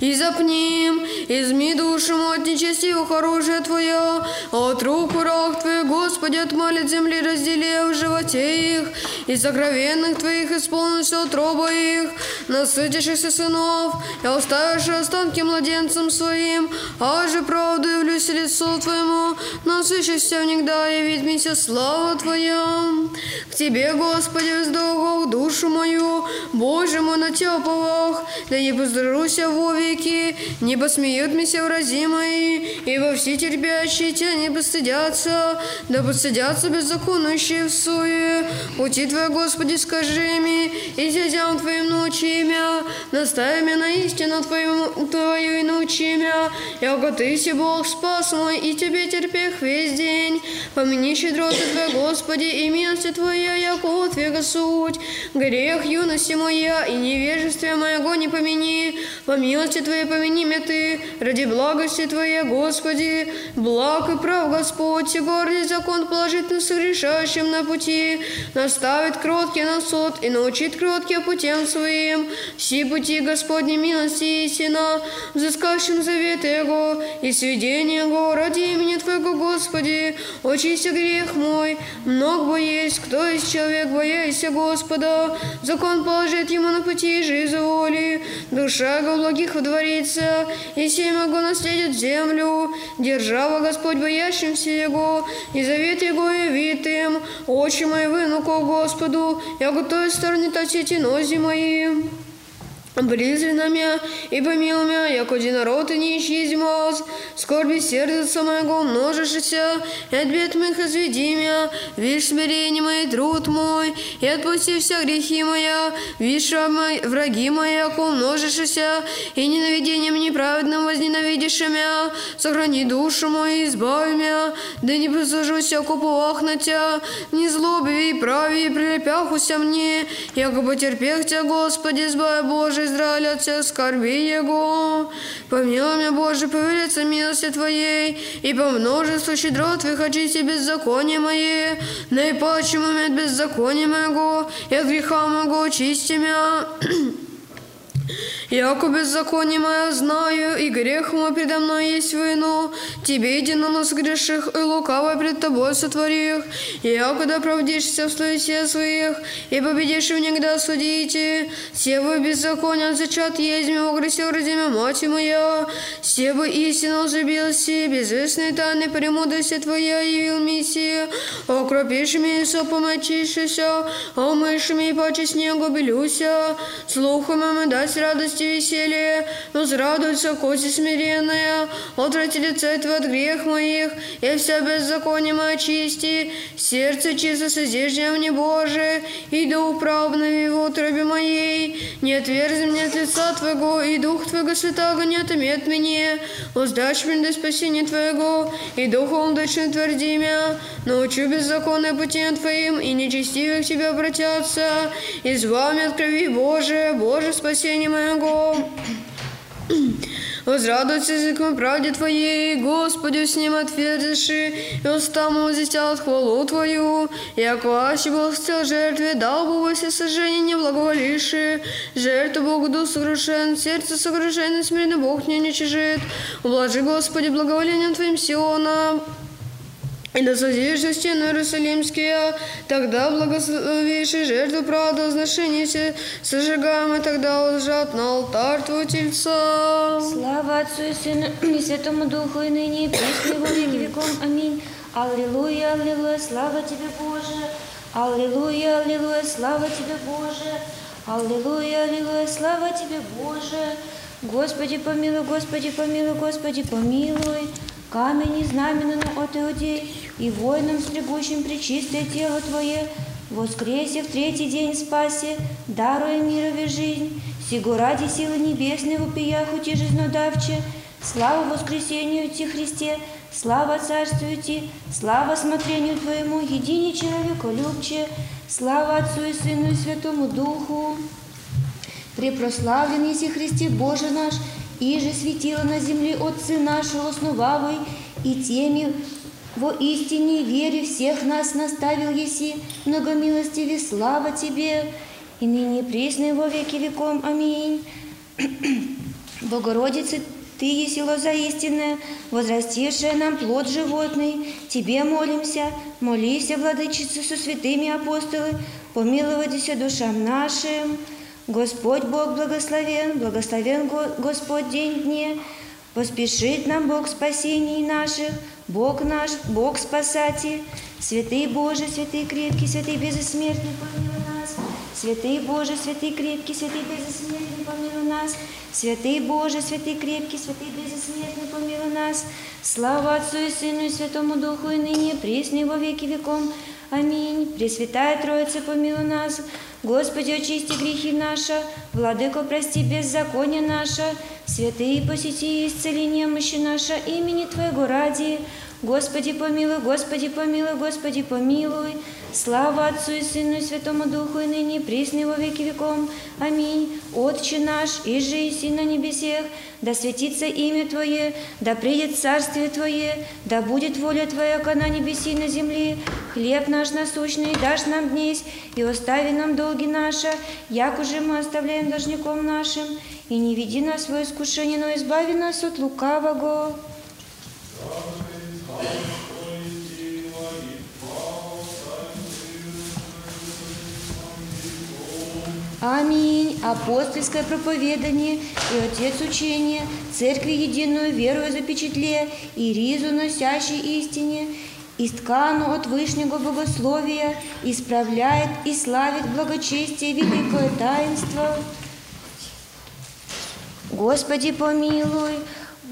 и запним, изми душу мою от нечестивых оружия Твое, от рук урок Твоих, Господи, отмолит земли, раздели в животе их, и сокровенных Твоих исполнился утроба их, насытишься сынов, и оставишь останки младенцам своим, а же правду явлюсь лицу Твоему, насыщешься всегда, явить мне слава Твоя. К Тебе, Господи, вздохов душу мою, Боже мой, на Тебя повах, да не поздоруся вовеки, не посмеют меня врази мои, ибо все терпящие Тебя не постыдятся, да постыдятся беззаконующие в суе. Пути Твоя, Господи, скажи мне, и сядям Твоим научи меня, наставь меня на истину Твою, Твою и научи меня, яко Ты си Бог спас мой, и Тебе терпех весь день. Помяни щедроты Твоя, Господи, и милости Твоя, яко отвега суть. Грех юности моя и невежествие моего не помяни, по милости Твоей помяни меня Ты, ради благости Твоей, Господи, благ и прав Господь, и гордый закон положит на согрешающим на пути, наставит кроткий на суд и научит кроткие путем своим. Все пути Господней милости истина, взыскавшим завет Его и сведение Его ради имени Твоего, Господи, очисти грех мой, много бы есть, кто из человек, бояйся Господа, закон положит ему на пути жизни воли, душа его благих водворится, и семя его наследит землю, держава Господь боящимся Его, и завет Его явит им, очи мои вынуку Господу, я готовы стороны точить и нози мои. Призри на меня и помилуй меня, як один народ и не исчезни вас. Скорби сердца моего множишься, и от бед моих изведи меня. Вишь смирение мой, труд мой, и отпусти все грехи моя. Вишь враги мои, яко умножишься, и ненавидением неправедным возненавидишь меня. Сохрани душу мою, избави меня, да не прислужусь, яко повах на тебя. Не злоби и прави, и прилепяхуся мне, яко потерпех тебя, Господи, избави Боже, Израиля от всех скорби Его. Помилуй меня, Боже, повелится милости Твоей, и по множеству щедрот Твоих очисти беззаконие мои, наипаче момент беззакония моего, и от греха моего очисти меня. [clears throat] Яко беззаконие мое знаю, и грех мой предо мной есть вину, тебе единому сгреших, и лукаво пред тобой сотворих, и яко да правдишься в словесе своих, и победишь в негда судите, сего беззакония зачат меня, огресил ради меня мать моя, сего истину возлюбился, безвестные тайны премудрости твоя явил миссия, окропишь меня сопом очищися, омышь меня паче снегу белюся, слухом им даст радость и веселье, но зрадуется кость смиренная, отврати лице Твое от грех моих, и вся беззаконие моя очисти, сердце чисто созиждя мне Боже, и дух правный в утробе моей, не отверзи мне от лица Твоего, и дух Твоего святаго не отымет мне, воздашь мне до спасения Твоего, и духом дочно тверди меня, научу беззаконные путем Твоим, и нечестивых к Тебе обратятся, и с вами от крови Боже, Боже, спасение моего. Возрадуйся языком правде Твоей, Господи, с ним отвердиши, и уста му возвестят хвалу Твою, яко аще Бог хотел жертве, дал бы все сожжение не благоволивши, жертву Богу дух согрушен, сердце согрушено, смиренно Бог не уничижит, ублажи, Господи, благоволением Твоим Сиона, и да созижься стены Иерусалимские, тогда благословишь и жертву правды возношения се сожигаем, и тогда лжат на алтарь Твой Тельца. Слава Отцу и Сыну и Святому Духу, и ныне, и и во веки веком. Аминь. Аллилуйя, аллилуйя, слава Тебе, Боже. Аллилуйя, аллилуйя, слава Тебе, Боже. Аллилуйя, аллилуйя, слава Тебе, Боже. Господи, помилуй, Господи, помилуй, Господи, помилуй. Камень и знаменным от Иудей, и воинам, стригущим причистое тело Твое, воскресе в третий день спасе, даруя мирове жизнь, сего ради силы небесной вопиях ути жизнодавче, слава воскресению Ти Христе, слава царствию Ти, слава смотрению Твоему, едине человеку любче, слава Отцу и Сыну и Святому Духу. Препрославлен еси Христе Боже наш, и же светило на земле Отцы нашего основавой, и теми во истине вере всех нас наставил еси, многомилостиве слава Тебе, и ныне пресный во веки веком. Аминь. [clears throat] Богородица, Ты еси лоза истинная, возрастившая нам плод животный, Тебе молимся, молись, Владычица, со святыми апостолы, помиловаться душам нашим. Господь Бог благословен, благословен Господь день дне, поспешит нам Бог спасений наших, Бог наш, Бог спасатель, святый Боже, святый крепкий, святый безсмертный, помилуй нас, святый Боже, святый крепкий, святый безсмертный, помилуй нас, святый Боже, святый крепкий, святый безсмертный, помилуй нас, слава Отцу и Сыну и Святому Духу, и ныне, пресный во веки веком. Аминь. Пресвятая Троица, помилуй нас, Господи, очисти грехи наши, Владыко, прости беззаконие наше, святые посети и исцели немощи наши, имени Твоего ради. Господи, помилуй, Господи, помилуй, Господи, помилуй. Слава Отцу и Сыну и Святому Духу, и ныне, присно во веки веком. Аминь. Отче наш, и же и на небесех, да светится имя Твое, да придет царствие Твое, да будет воля Твоя, как на небеси на земле. Хлеб наш насущный дашь нам днесь, и остави нам долги наши, як уже мы оставляем должником нашим, и не веди нас в искушение, но избави нас от лукавого. Аминь. Апостольское проповедание и Отец учения, Церкви единую верою запечатле, и ризу носящей истине, и ткану от вышнего богословия, исправляет и славит благочестие великое таинство. Господи помилуй,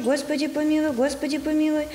Господи помилуй, Господи помилуй,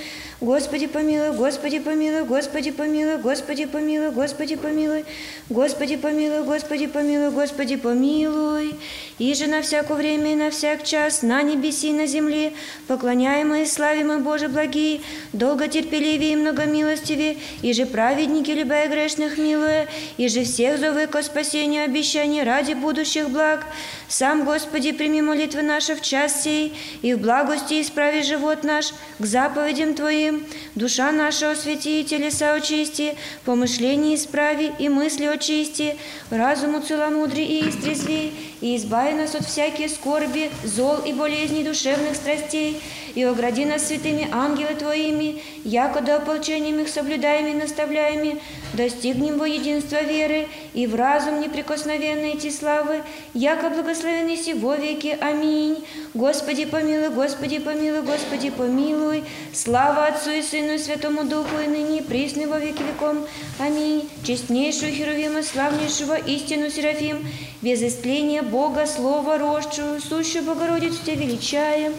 Господи помилуй, Господи помилуй, Господи помилуй, Господи помилуй, Господи помилуй, Господи помилуй, Господи помилуй, Господи помилуй. И же на всякое время и на всяк час, на небеси и на земле, поклоняемые славимый Боже благий, долго терпеливее и многомилостивее, и же праведники, любя грешных милуя, и же всех зовы ко спасению обещаний ради будущих благ. Сам, Господи, прими молитвы наши в час сей, и в благости исправи живот наш к заповедям Твоим. Душа наша освети, и телеса очисти, помышления исправи, и мысли очисти, разуму целомудри и истрезвей, и избави нас от всякие скорби, зол и болезней душевных страстей, и огради нас святыми ангелы Твоими, якода ополчением их соблюдаеми и наставляеми, достигнем во единства веры и в разум неприкосновенной идти славы, яко благословенный си во веки. Аминь. Господи помилуй, Господи помилуй, Господи помилуй. Слава Отцу и Сыну и Святому Духу, и ныне, присно, во веки веком. Аминь. Честнейшую Херувима, славнейшего истину Серафим, без истления Бога, Слова росшую, сущую Богородицу Тебя величаем,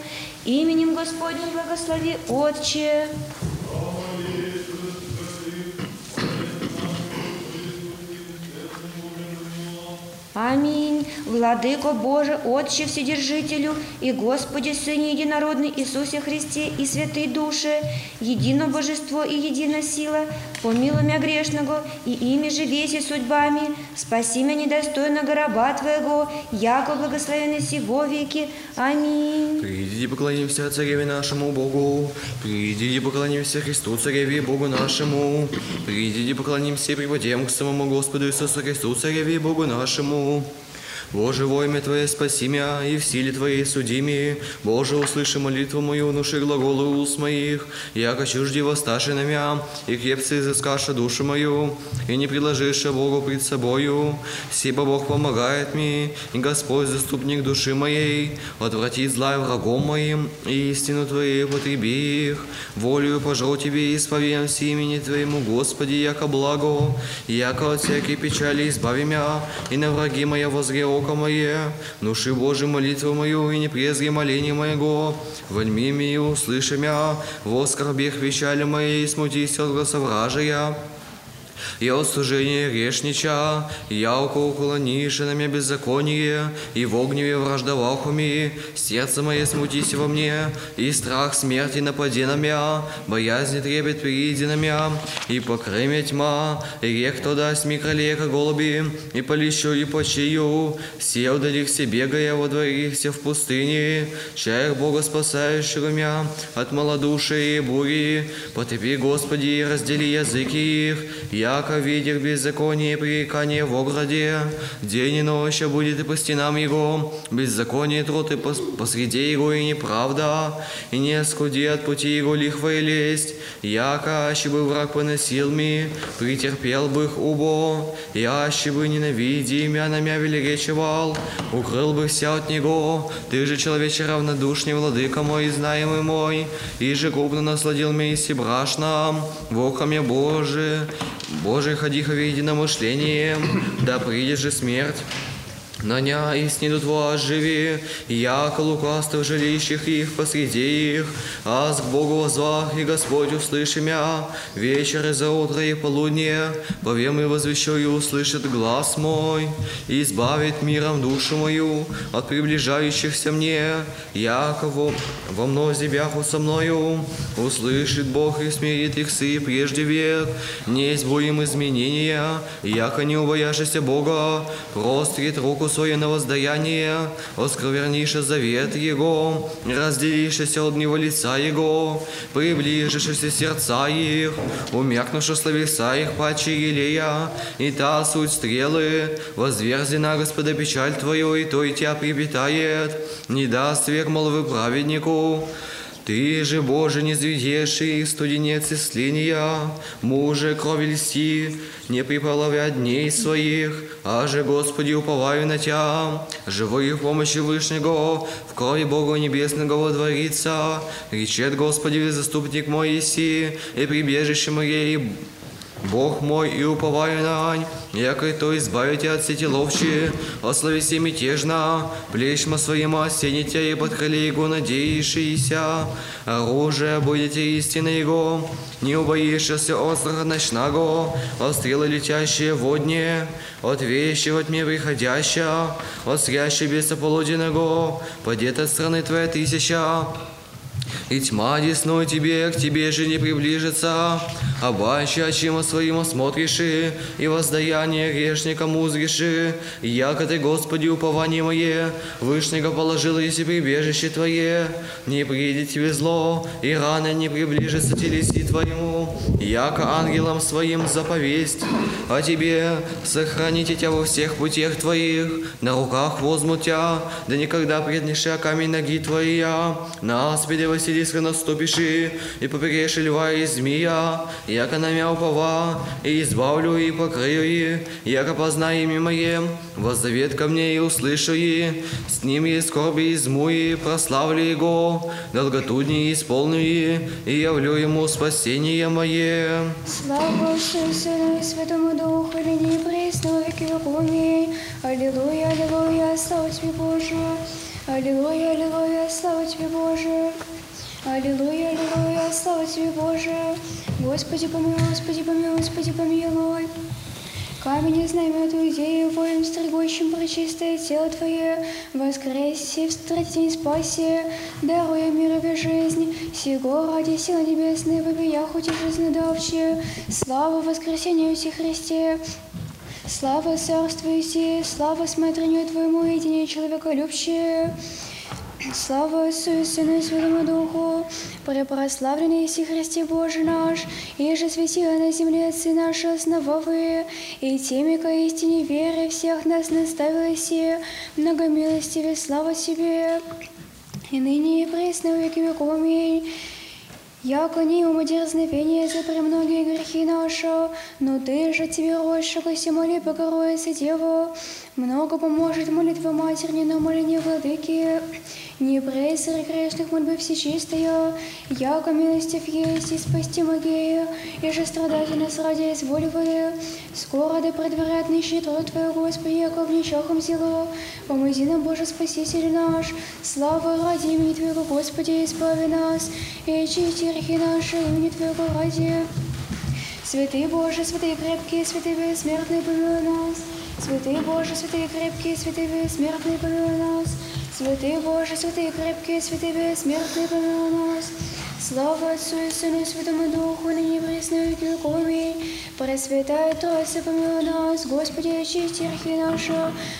именем Господним благослови, Отче. Аминь. Владыко Боже, Отче Вседержителю и Господи Сыне Единородный Иисусе Христе и Святой Душе, едино Божество и едина сила, помилуй меня грешного, и ими же веси судьбами, спаси меня недостойного раба Твоего, яко благословенный сего веки. Аминь. Придите поклонимся Цареве нашему Богу, придите поклонимся Христу Цареве и Богу нашему, придите поклонимся и припадем к самому Господу Иисусу Христу Цареве и Богу нашему. Боже, во имя Твое спаси меня, и в силе Твоей суди меня. Боже, услыши молитву мою, внуши глаголы уст моих, яко чужди воссташи на меня, и крепцы изыскаша душу мою, и не предложишь Богу пред собою. Сибо Бог помогает мне, и Господь заступник души моей, отврати зла врагом моим, и истину Твою потреби их. Волею пожал Тебе и исповем все имени Твоему, Господи, яко благо, яко от всякой печали избави меня, и на враги моя возре око мое, души Божий молитву мою, и не презри моление моего, вольми ми услыши мя, во скорбех вещали моей, смутись от гласа вражия, и от служения грешнича, яко уклонишь на меня беззаконие, и в огневе враждовах уми, сердце мое смутись во мне, и страх смерти напади на меня, боязнь трепет приди на меня, и покрыме тьма, и рек кто даст микролека голуби, и полищу и почию, все удалих все бегая во дворихся в пустыне, чаях Бога спасающего меня от малодушия и бури, потопи, Господи, раздели языки их, яко видях беззаконие и пререкание в ограде, день и ночь будет и по стенам его, беззаконие труд и пос- посреди его и неправда, и не скуди от пути его лихва и лесть, яко аще бы враг поносил ми, претерпел бы их убо, и аще бы ненавиди имя на мя велеречевал, укрыл бы вся от него, ты же человече равнодушный, владыка мой, знаемый мой, и же крупно насладил меня и брашно, в Боже, Боже, ходи во единомышлением, да придет же смерть. На ня и снидут вас живи, яко лукавство жилищах их посреди их, аз к Богу возвах, и Господь услыши мя, вечер и за утро и полудне, повем и возвещу и услышит глаз мой, и избавит миром душу мою от приближающихся мне, яко во, мнозе бяху со мною, услышит Бог и смирит их сы прежде век, не будем изменения, яко не убояшься Бога, прострит руку свое на воздаяние, осквернишь завет Его, разделишься от Него лица Его, приближишься сердца их, умякнувши словеса их паче елея, и та суть стрелы, возверзи на Господа печаль Твою, и то и тебя прибитает, не даст век молвы праведнику, ты же, Боже, не зведеший, студенец исцеления, муже крови льсти, не приполовя дней своих, а же, Господи, уповаю на Тя, живой в помощи Вышнего, в крови Бога Небесного водворится, речет Господи, заступник мой Иси, и прибежище моей, Бог мой, и уповаю нань, якой то избавите от сети ловчи, ословиси мятежно, плечма своим осените и подхали его надеющиеся, оружие будете истины его, не убоишься острого ночного, от стрелы летящие водне, от вещего тьме приходящая, от срящей беса полуденного, падет от страны твоя тысяча, и тьма десной тебе, к тебе же не приближится, а бача, чем своим осмотришь, и воздаяние грешникам узришь, яко ты, Господи, упование мое, Вышнего положил, если прибежище Твое, не придет тебе зло, и рано не приближится телеси Твоему, яко ангелам своим заповесть, а тебе сохраните тебя во всех путях Твоих, на руках возьмут тебя, да никогда преднеши камень ноги Твоя, на аспиде Василиска наступишь, и поперешь льва и змея, яко намя упова, и избавлю и покрою и, яко познай имя мое, воззовет ко мне и услышу и, с ним и скорби изму и прославлю его, долготу дни исполню и, и явлю ему спасение мое. Слава Сыну и Святому Духу, и ныне и пресно, веки веков. Аминь. Аллилуйя, аллилуйя, слава Тебе, Боже. Аллилуйя, аллилуйя, слава Тебе, Боже. Аллилуйя, аллилуйя, слава Тебе, Боже. Господи, помилуй, Господи, помилуй, Господи, помилуй. Камень и знамя идею, воем стригущим прочистое тело Твое, воскресе в страте и спасе, даруя мирове жизнь, сего ради силы небесной, вопия хоть и жизнедавче, слава воскресению Си Христе, слава царству Си, слава смотрению Твоему, едине человеколюбче, Слава Отцу Сыну и Святому Духу, препрославленный Иси Христе Боже наш, и же светила на земле Отцы наши основовые, и теми, ко истине веры всех нас наставила се, многомилостиве слава Тебе, и ныне и пресно веки веков. Аминь. Яко не ум дерзновение за премногие грехи наши, но ты же тебе рощего моли покроется Деву, много поможет молитва матерни, но моление владыки, не пресер грешных мольбы всечистая, яко милостив есть и спасти могея, и же страдать нас ради изволивая, скоро да предварят нищий труд Твой, Господи, яко в ничахом зело, помози нам, Боже, Спаситель наш, слава ради имени Твоего, Господи, избави нас, и очисти грехи наши имени Твоего ради. Святый Боже, святые крепкие, святые бессмертные, помилуй нас. Святый Боже, святые крепкие, святые бессмертные, помилуй нас. Святый Боже, святые крепкие, святые бессмертные, помилуй нас. Слава Отцу и Сыну и Святому Духу, ныне и присно и веков. Пресвятая Троица, помилуй нас, Господи, очисти грехи наши,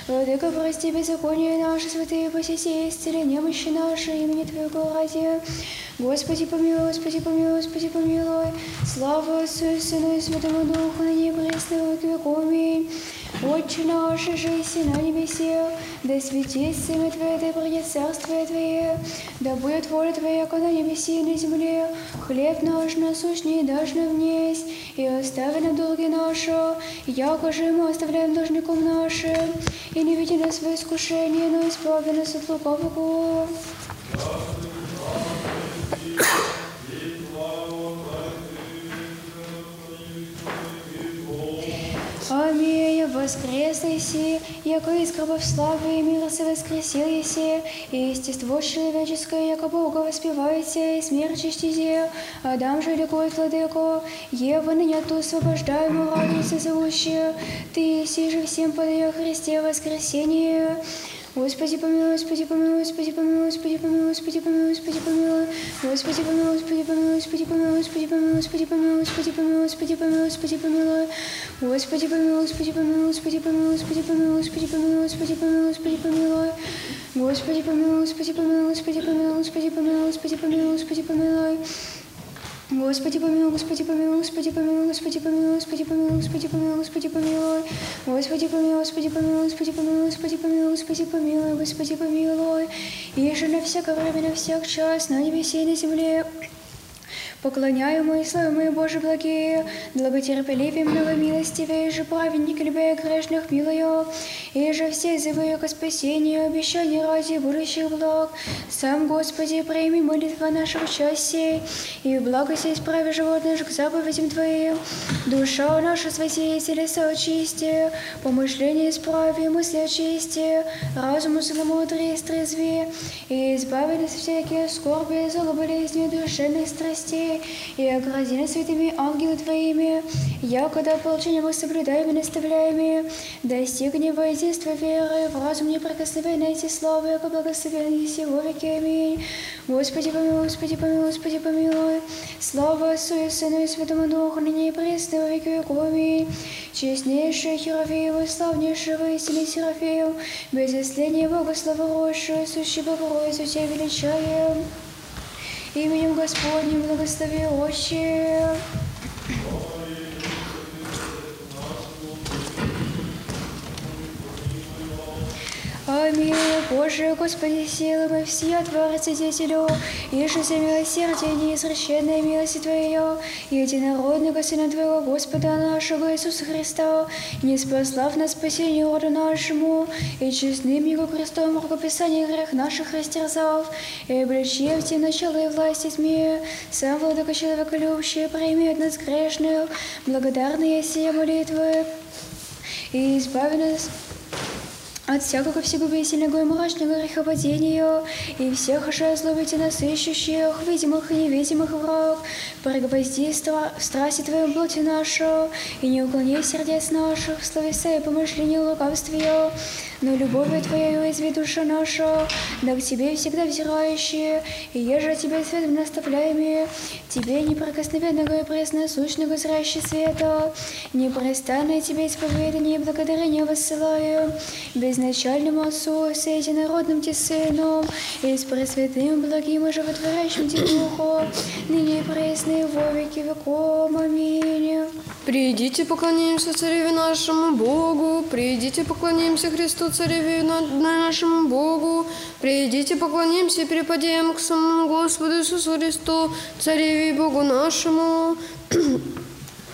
Владыка, прости беззаконие наши, святые посети, исцели немощи наши, имени Твоего ради. Господи, помилуй, Господи, помилуй, Господи, помилуй. Слава Отцу и Сыну и Святому Духу, ныне и присно и. Отче наш, жиси на небесе, да светится имя Твое, да придет царствие Твое, да будет воля Твоя, как на небесе и на земле. Хлеб наш насущный дашь нам вниз, и остави нам долги наши, яко же мы оставляем должником нашим, и не веди нас в искушение, но избави нас от лукавого. Аминь, воскресный си, яко из гробов славы и мира се воскресил еси, и естество человеческое, яко Бога воспеваете, и смерть чистизе, Адам же ликует владыко, Ева ныне ту освобождаемую радуется зовущую, ты еси же всем подай о Христе воскресение, Господи помилуй, Господи помилуй, Господи помилуй, Господи помилуй, Господи помилуй, Господи помилуй. Господи помилуй, Господи помилуй, Господи помилуй, Господи помилуй, Господи помилуй, Господи помилуй, Господи помилуй, Господи помилуй. Господи помилуй, Господи помилуй, Господи помилуй, Господи помилуй, Господи помилуй, Господи помилуй, Господи помилуй. Господи помилуй, Господи помилуй, Господи помилуй, Господи помилуй, Господи помилуй, Господи помилуй. Господи помилуй, Господи помилуй, Господи помилуй, Господи помилуй, Господи помилуй, Господи помилуй, Господи помилуй. Господи помилуй, Господи помилуй, Господи помилуй, Господи помилуй, Господи помилуй, Господи помилуй. И же на всякое время, на всяк час, на небесе и на земле, Поклоняем и славим мы, Боже, благие, благотерпеливым, многомилостивее же праведник, любя грешных милую, и же все зовы ко спасению, обещания ради будущих благ. Сам, Господи, прими молитва нашего счастья, и в благости исправи животных к заповедям Твоим. Душа наша святее, телеса очисти, помышления исправи, мысли очисти, разуму целомудрие истрезви, и избави нас всякие скорби, зло болезни, душевных страстей, и огради святыми ангелы Твоими, якогда ополчением мы соблюдаем и наставляем, достигнем во единство веры, в разум неприкосновенной эти славы, яко благословен еси во веки. Аминь. Господи помилуй, Господи помилуй, Господи помилуй. Слава Отцу и Сыну и Святому Духу, ныне и пресно во веки веков. Аминь. Честнейший Херофеева, славнейшего истины Серафеев, без исления Бога славоросшего, сущий Богородицу Тебя величаем. Именем Господним благослови Отче. Аминь. Боже, Господи, силы мы все Творцы Деятелю, и же за милосердие неизреченной милости Твоей, единородного Сына Твоего Господа нашего Иисуса Христа, не спаслав на спасение роду нашему, и честным Его крестом рукописание грех наших растерзав, и обличив те начала и власти тьме, сам владыка человеколюбящий, прими от нас грешных, благодарные сие молитвы, и избави нас от всякого всегубительного и мрачного грехопадения и всех же злобите нас видимых и невидимых враг, пригвозди стра- страсти Твою плоти нашу, и не уклони сердец наших, словеса и помышления лукавствия, но любовью Твоей уязви душа наша, да к Тебе всегда взирающие, и еже Тебе свет наставляемые, Тебе неприкосновенного и пресного сущного зрящего света, непрестанное Тебе исповедание и благодарение воссылаю, безначальному Отцу, с единородным Ти Сыном, и с Пресвятым, благим и животворящим Ти Духом, ныне и во веки веков. Аминь. Придите, поклонимся Цареве нашему Богу, придите, поклонимся Христу Цареве на- нашему Богу, придите, поклонимся и преподем к самому Господу Иисусу Христу, Цареве и Богу нашему. [clears throat]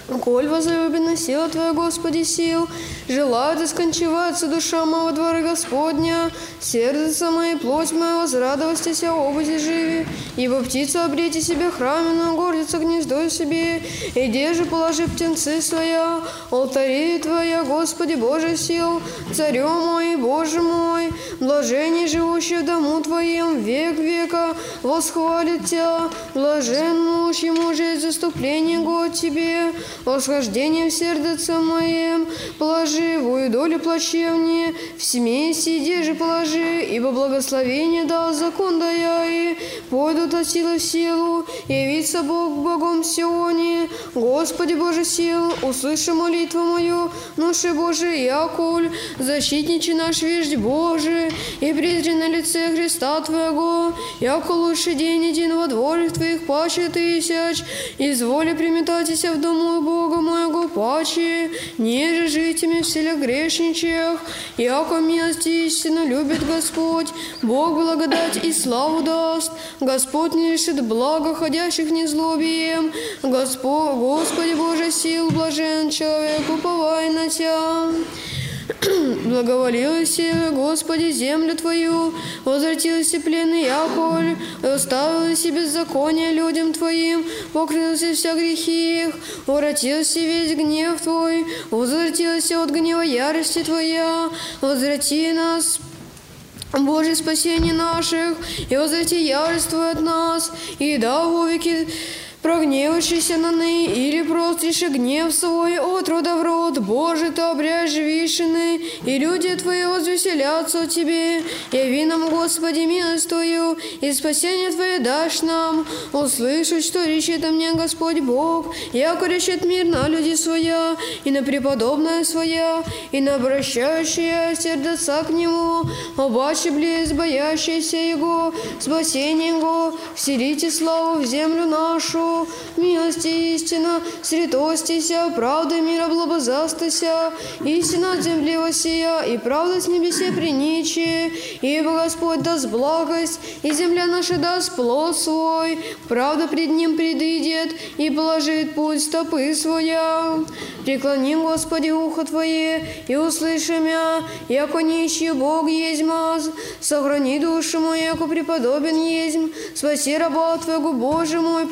Коль возлюбена сила Твоя, Господи, сил, желает искончиваться душа моего двора Господня, сердце мое, плоть моя, возрадовастися обузи живи, ибо птица обрети себе храме, но гордится гнездо себе, иди же положи птенцы своя, алтари Твоя, Господи Боже сил, Царю мой, Боже мой, блажение живущий в дому Твоем век века, восхвалит Тебя, блажен муж ему же заступление год Тебе, восхождение в сердце моем, положи вою долю плачевнее, в семье сиди же положи, ибо благословение дал закон да я и пойдут от силы в силу, явится Бог Богом Сионе, Господи Боже сил, услыши молитву мою, ноши Боже, якуль, защитничи наш веждь Божий, и презри на лице Христа Твоего, яко лучший день один во дворах Твоих паче тысяч, изволи приметайтеся в дому Бога моего паче, неже житями в селе грешничах, яко милости истину любит Господь, Бог благодать и славу даст, Господь не лишит блага ходящих незлобием, Господь, Господи Боже сил, блажен человек, уповай на Тебя. [clears throat] Благоволилась, Господи, землю Твою, возвратилась пленный Яковль, оставилась беззаконие людям Твоим, покрылся вся грехи их, воротился весь гнев Твой, возвратилась от гнева ярости Твоя, возврати нас, Боже, спасение наших, и возврати ярость Твою от нас, и да во веки прогневавшийся на ны, или прострише гнев свой от рода в род, Боже, ты обряжь вишины, и люди Твои возвеселятся от Тебе, яви нам, Господи, милость Твою, и спасение Твое дашь нам, услышать, что речет о мне Господь Бог, яко речет мир на люди своя, и на преподобное своя, и на обращающие сердца к Нему, обаче близ боящиеся Его, спасение Его, вселите славу в землю нашу, милости истина, святостися, правда мира блабозастася, истина от земли восия, и правда с небесе приничи, ибо Господь даст благость, и земля наша даст плод свой, правда пред Ним предыдет, и положит путь стопы своя. Преклоним, Господи, ухо Твое, и услышим я, яко нищий Бог есть маз, сохрани душу мою, яко преподобен есть, спаси раба Твоего, Боже мой,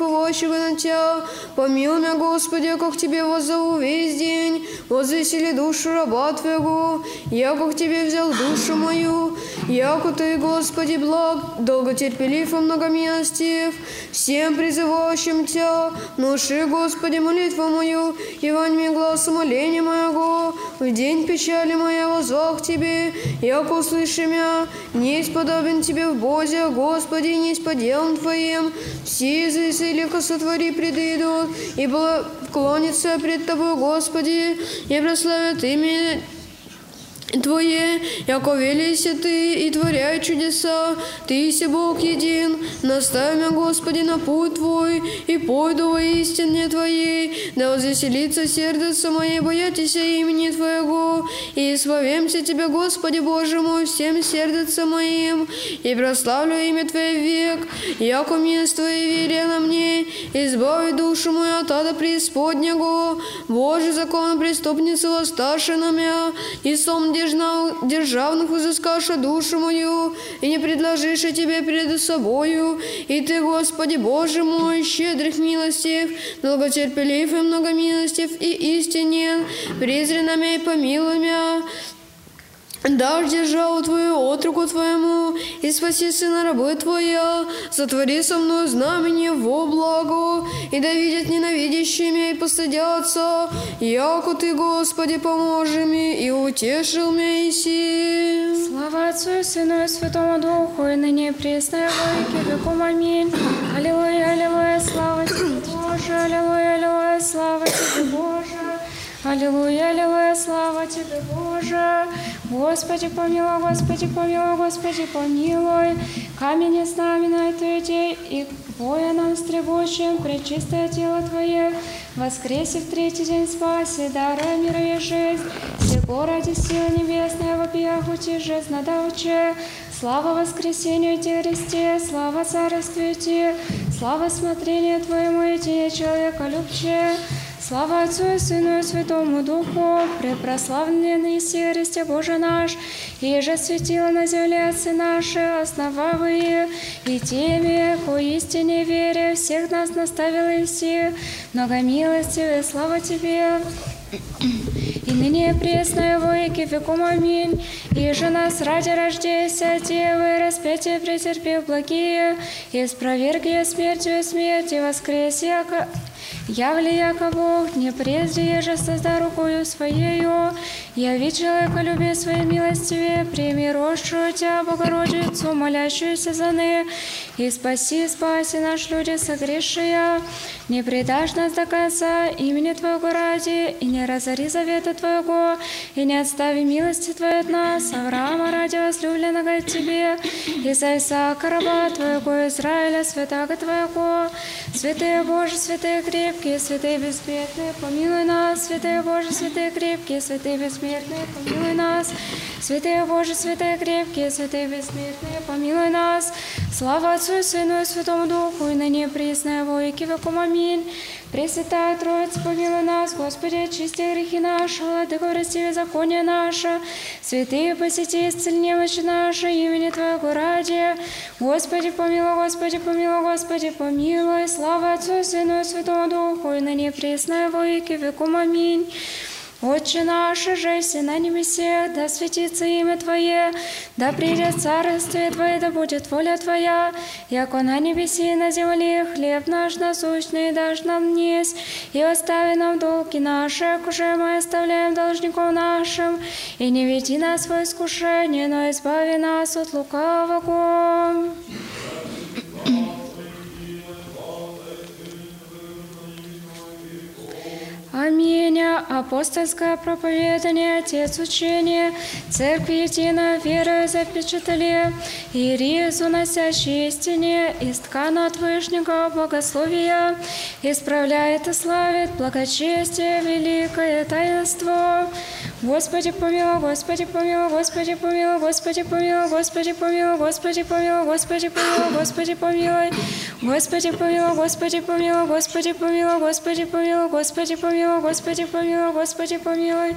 повощего на Тебя, меня, Господи, яко к Тебе воззову весь день, возвесели душу раба Твоего, яко к Тебе взял душу мою, яко Ты, Господи, благ, долготерпелив и многомилостив, всем призывающим Тебя, внуши, Господи, молитву мою, и вань мне глаз моления моего, в день печали моя возвал к Тебе, яко услыши меня, не подобен Тебе в Бозе, Господи, не делам Твоим, все языцы легко сотвори предыдут, и клонится пред Тобой, Господи, и прославят имя Твое, яко велися Ты и творяй чудеса, Ты си Бог един, наставь меня, Господи, на путь Твой, и пойду во истине Твоей, да возвеселится сердце мое, боятися имени Твоего, и исповемся Тебя, Господи Боже мой, всем сердцем моим, и прославлю имя Твое век, яко место Твое вере на мне, избави душу мою от ада преисподнего, Боже, закон преступницы воссташи на меня, и сом державных взыскаша душу мою, и не предложишь тебе перед собою, и ты, Господи Боже мой, щедрых милостив, долготерпелив и многомилостив, и истинен, презри и помилуй меня, Дашь державу Твою, отруку Твоему, и спаси сына рабы Твоя, затвори со мной знамение во благо, и да видят ненавидящие меня и постыдятся, яко Ты, Господи, поможи мне, и утешил меня Иси. Слава Отцу и Сыну и Святому Духу, и ныне во веки веком. Аминь. Аллилуйя, аллилуйя, слава Тебе, Боже, аллилуйя, аллилуйя, слава Тебе, Боже. Аллилуйя, аллилуйя, слава Тебе, Боже. Господи, помилуй, Господи, помилуй, Господи, помилуй. Камень с нами на эту идею, и воинам стребущим, пречистое тело Твое, воскресе в третий день спаси, даруя мира и жизнь. Всего ради силы небесной, вопиях утиже, знадоуче, Слава воскресению Тебе, Христе, слава царствию Тебе, слава смотрению Твоему и Тебе, человека любче. Слава Отцу и Сыну и Святому Духу, препрославленный Иси Христе Боже наш, и же светило на земле Отцы наши, основавые, и теми, ко истине вере, всех нас наставил Иси, много милостивый, слава Тебе. И ныне пресная во веки веком аминь. И же нас ради рождения Девы, распятие претерпев благие, и спроверги смертью смерти воскрес яко... Явли яко Бог, не прежде же созда рукою Своею, яви люби своей милостиве, прими росшую Тебя, Богородицу, молящуюся за ны, и спаси, спаси наш люди согрешия, не предашь нас до конца имени Твоего ради, и не разори завета Твоего, и не отстави милости Твоей от нас, Авраама ради возлюбленного Тебе, и за Исаака раба Твоего, Израиля, святаго Твоего, святые Боже, святые крепкие, святые бессмертные, помилуй нас, святые Боже, святые крепкие, святые бессмертные, помилуй нас, святые Боже, святые крепкие, святые бессмертные, помилуй нас, слава Отцу и Сыну и Святому Духу, и ныне пресная во веки веком. Аминь. Пресвятая Троица, помилуй нас, Господи, очисти грехи наши, Владыка, прости законие наше, святые посети, исцель немощи наши, имени Твоего ради. Господи, помилуй, Господи, помилуй, Господи, помилуй, слава Отцу и Сыну и Святому Духу, и ныне пресная во веки веком. Аминь. Отче наш, жесть на небесе, да светится имя Твое, да придет царствие Твое, да будет воля Твоя, яко на небесе и на земле, хлеб наш насущный дашь нам днесь, и остави нам долги наши, уже мы оставляем должников нашим, и не веди нас в искушение, но избави нас от лукавого. Аминь. Апостольское проповедание, Отец учения, Церкви едино верою запечатали, Иерис, уносящий истине, из ткана от Вышнего богословия, исправляет и славит благочестие, великое таинство. Господи помилуй, Господи помилуй, Господи помилуй, Господи помилуй, Господи помилуй, Господи помилуй, Господи помилуй, Господи помилуй, Господи помилуй, Господи помилуй, Господи помилуй, Господи помилуй, Господи помилуй, Господи помилуй, Господи помилуй,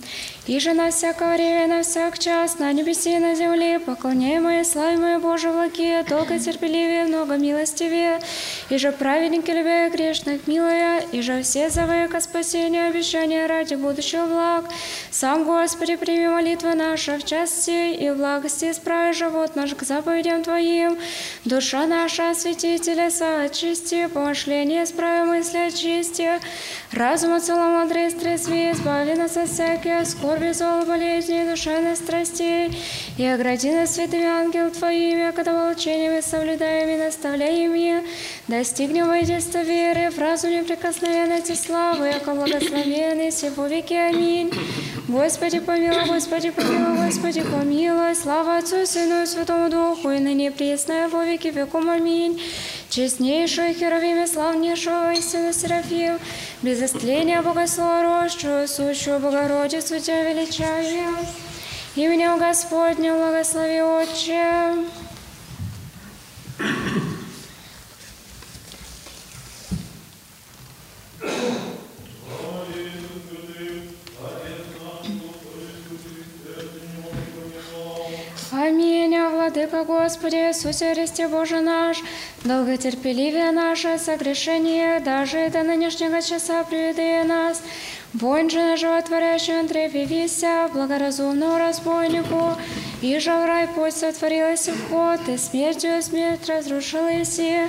И же на всякое время, на всяк час, на небесе на земле, поклоняемое, славимое Боже благие, долго терпеливее, много милостивее, и же праведники, любя грешных, милая, и же все зовы ко спасению, обещания ради будущего благ. Сам Господи, прими молитвы наши в части и в благости исправи живот наш к заповедям Твоим. Душа наша, святителя, очисти, помышление исправи мысли очисти, разум от зла мудрый трезви, избави нас от всяких скорби, зол, болезней, душевных страстей, и огради нас святыми ангел Твоими, когда волчениями соблюдаем и наставляем ими, достигнем воинства веры, в разум неприкосновенности славы, яко благословенный все по веки. Аминь. Господи помилуй, Господи помилуй, Господи помилуй, слава Отцу, Сыну и Святому Духу, и ныне и во веки веком. Аминь. Честнейшую Херовиме, славнейшего истину Серафим, без истления Богослова росшую, сущую Богородицу Тебя величаем. Именем Господня благослови Отче. Аминь, Владыка Господи, Иисусе Христе Боже наш, долготерпеливее наше согрешение, даже до нынешнего часа приведи нас. Вонь же на животворящем древе вися, благоразумного разбойнику, и же в рай путь сотворилась вход, и смертью смерть разрушилась, и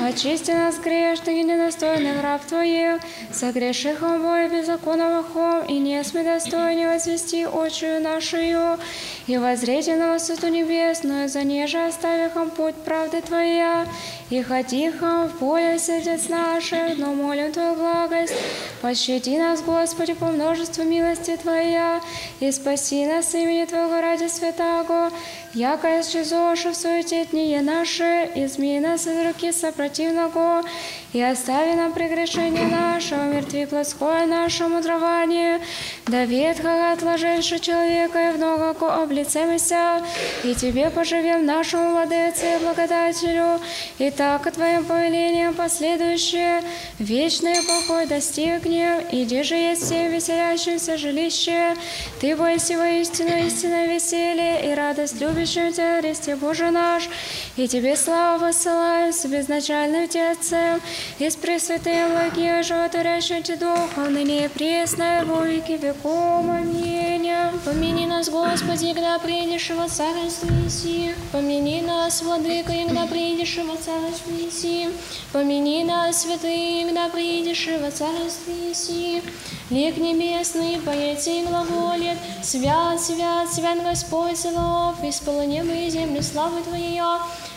очисти нас грешных и недостойных раб Твоих, согреших обои беззаконного хом, и не сме достойни возвести очию нашою, и возрете на высоту небесную, за неже оставихом путь правды Твоя, и ходихом в поле сердец наших, но молим Твою благость, пощади нас, Господи, по множеству милости Твоя, и спаси нас имени Твоего ради святаго, яко исчезоша в суете дни наши, измей нас из руки сопротивного, и остави нам прегрешение наше, умертви плоское наше мудрование, да ветхого отложивши человека и в ногоку облицемся, и Тебе поживем нашему владыце и благодателю, и так от Твоим повелениям последующее, вечный покой достигнем, иди же есть всем веселящимся жилище, Ты бойся воистину истинное веселье и радость любящим Тебя, Христе Боже наш, и Тебе славу посылаем с безначальным Отцем, и с Пресвятым благим животворящим Духом, ныне и пресно, во веки веков. Аминь. Помяни нас, Господи, когда придешь во царство Иси. Помяни нас, Владыка, когда придешь во царство Иси. Помяни нас, святые, когда придешь во царство Иси. Лик небесный, поэти и глаголет, Свят, свят, свят Господь Саваоф, исполни небо и землю славы Твоей.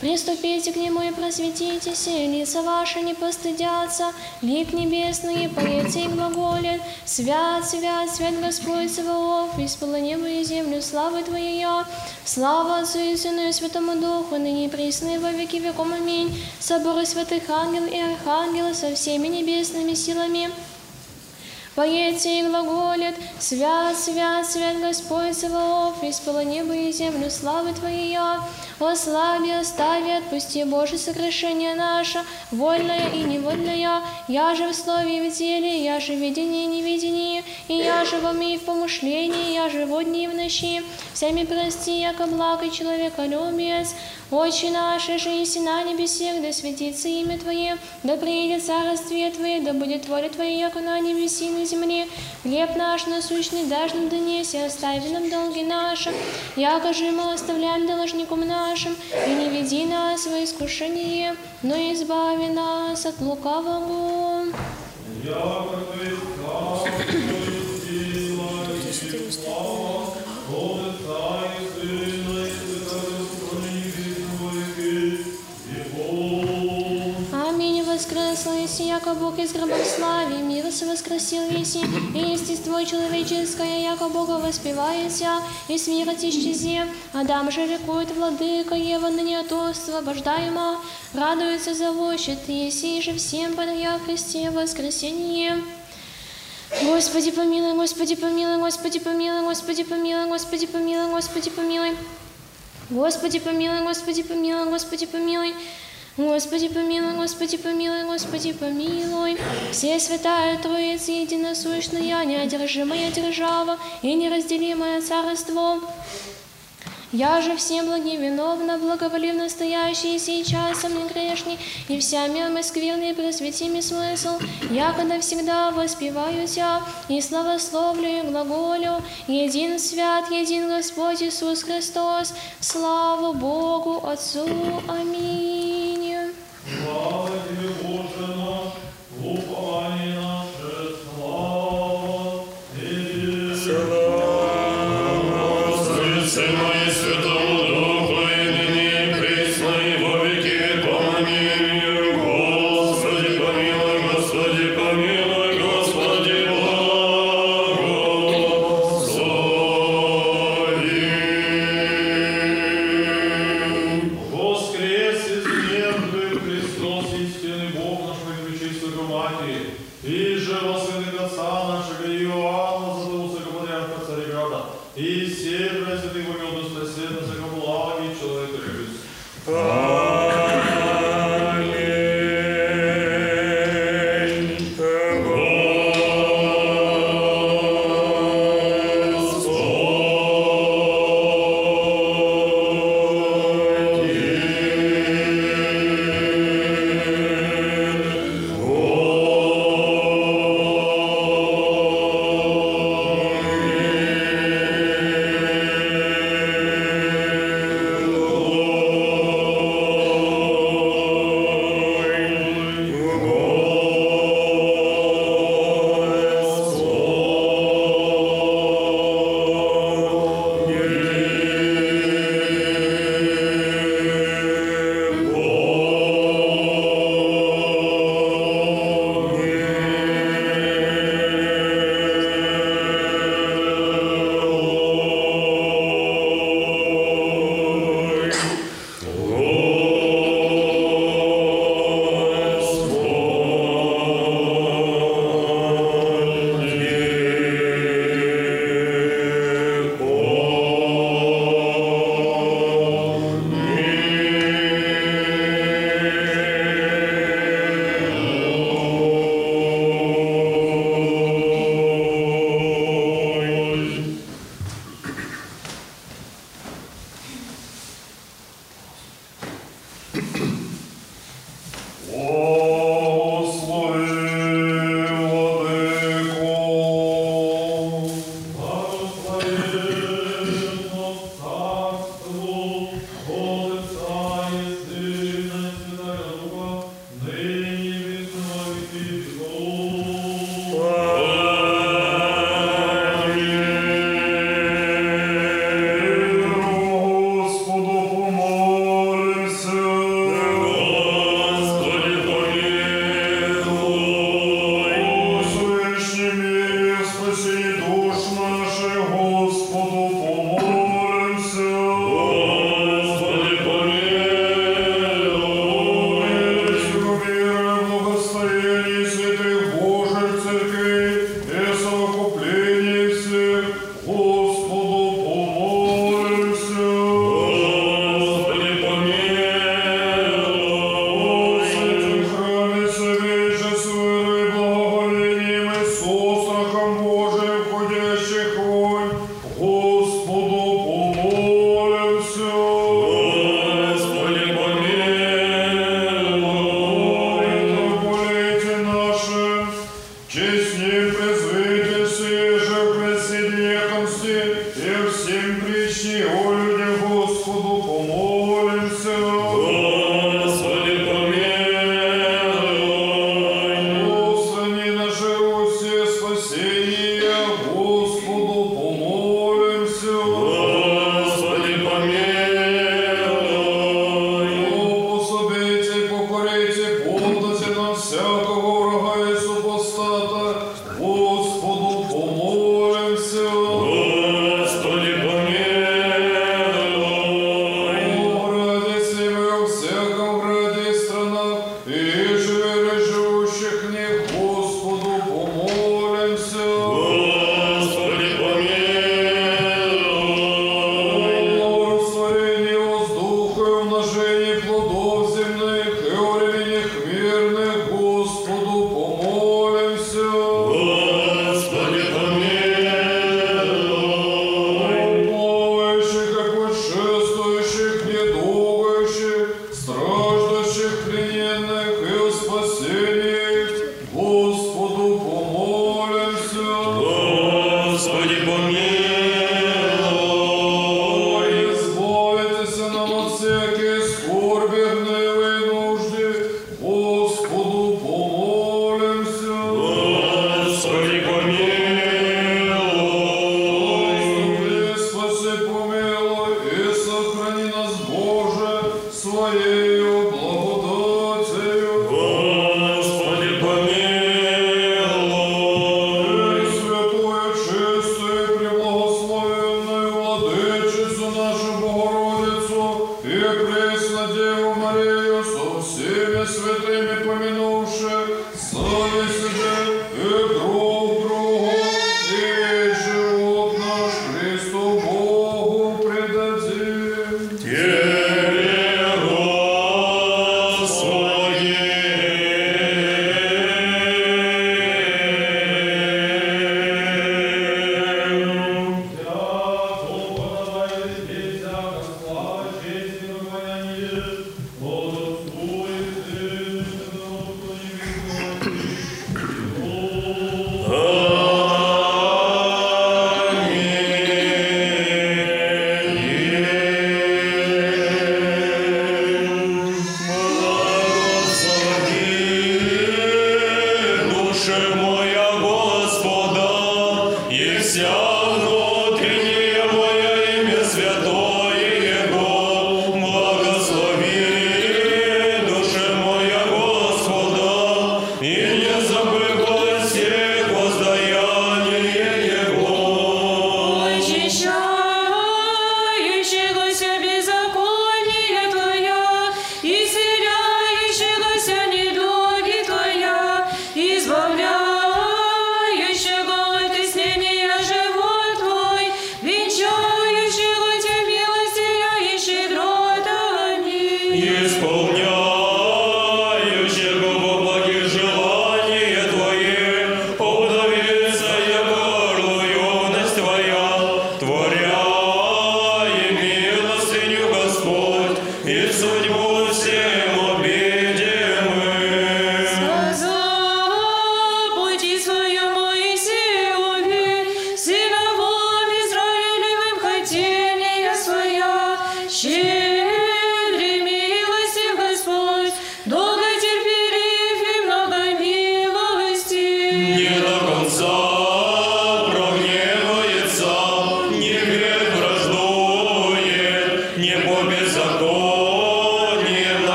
Приступите к Нему и просветитесь, и лица ваши не постыдятся. Лик небесный, поэти и глаголет, Свят, свят, свят Господь Саваоф, исполни небо и землю славы Твоей. Слава Отцу и Сыну и Святому Духу, ныне и присно и во веки веком. Аминь. Соборы святых ангел и архангелов со всеми небесными силами Поете и глаголит, свят, свят, свят Господь Саваоф, исполни небо и землю славы Твоей. Ослаби, остави, отпусти, Боже, согрешение наше, вольное и невольное, я же в слове и в деле, я же в видении и невидении, и я же во уме и в помышлении, я же в дни и в ночи, всеми прости, яко благ и человеколюбец, Отче наш, же и на небесех, да светится имя Твое, да приедет царствие Твое, да будет воля Твоя, яко на небеси на земле. Хлеб наш насущный дашь нам донеси, остави нам долги наши, яко же мы оставляем должникам нашим, и не веди нас во искушение, но избави нас от лукавого. Яко Ты и слава, Воскресла Еси, яко Бог из гроба славе, се воскресил Еси, и естество человеческое, яко Бога воспевается, и смерть исчезе. Адам же рекует владыка, Ева ныне от освобождаема, радуется завощит, Еси же всем подай Христе помилуй, Господи помилуй, Господи помилуй, Господи помилуй, Господи помилуй, Господи помилуй. Господи помилуй, Господи помилуй, Господи помилуй. Господи помилуй, Господи помилуй, Господи помилуй. Все святая Троица, единосущная, неодержимая держава и неразделимое царство. Я же всем благовиновна, благоволив настоящий сейчас, а мне грешный, и вся мир скверный, просвети мне смысл. Я когда всегда воспеваю Тебя и славословлю и глаголю, един свят, един Господь Иисус Христос, слава Богу Отцу. Аминь. Слава Тебе, Боже наш, упование наше, слава Тебе. Сына и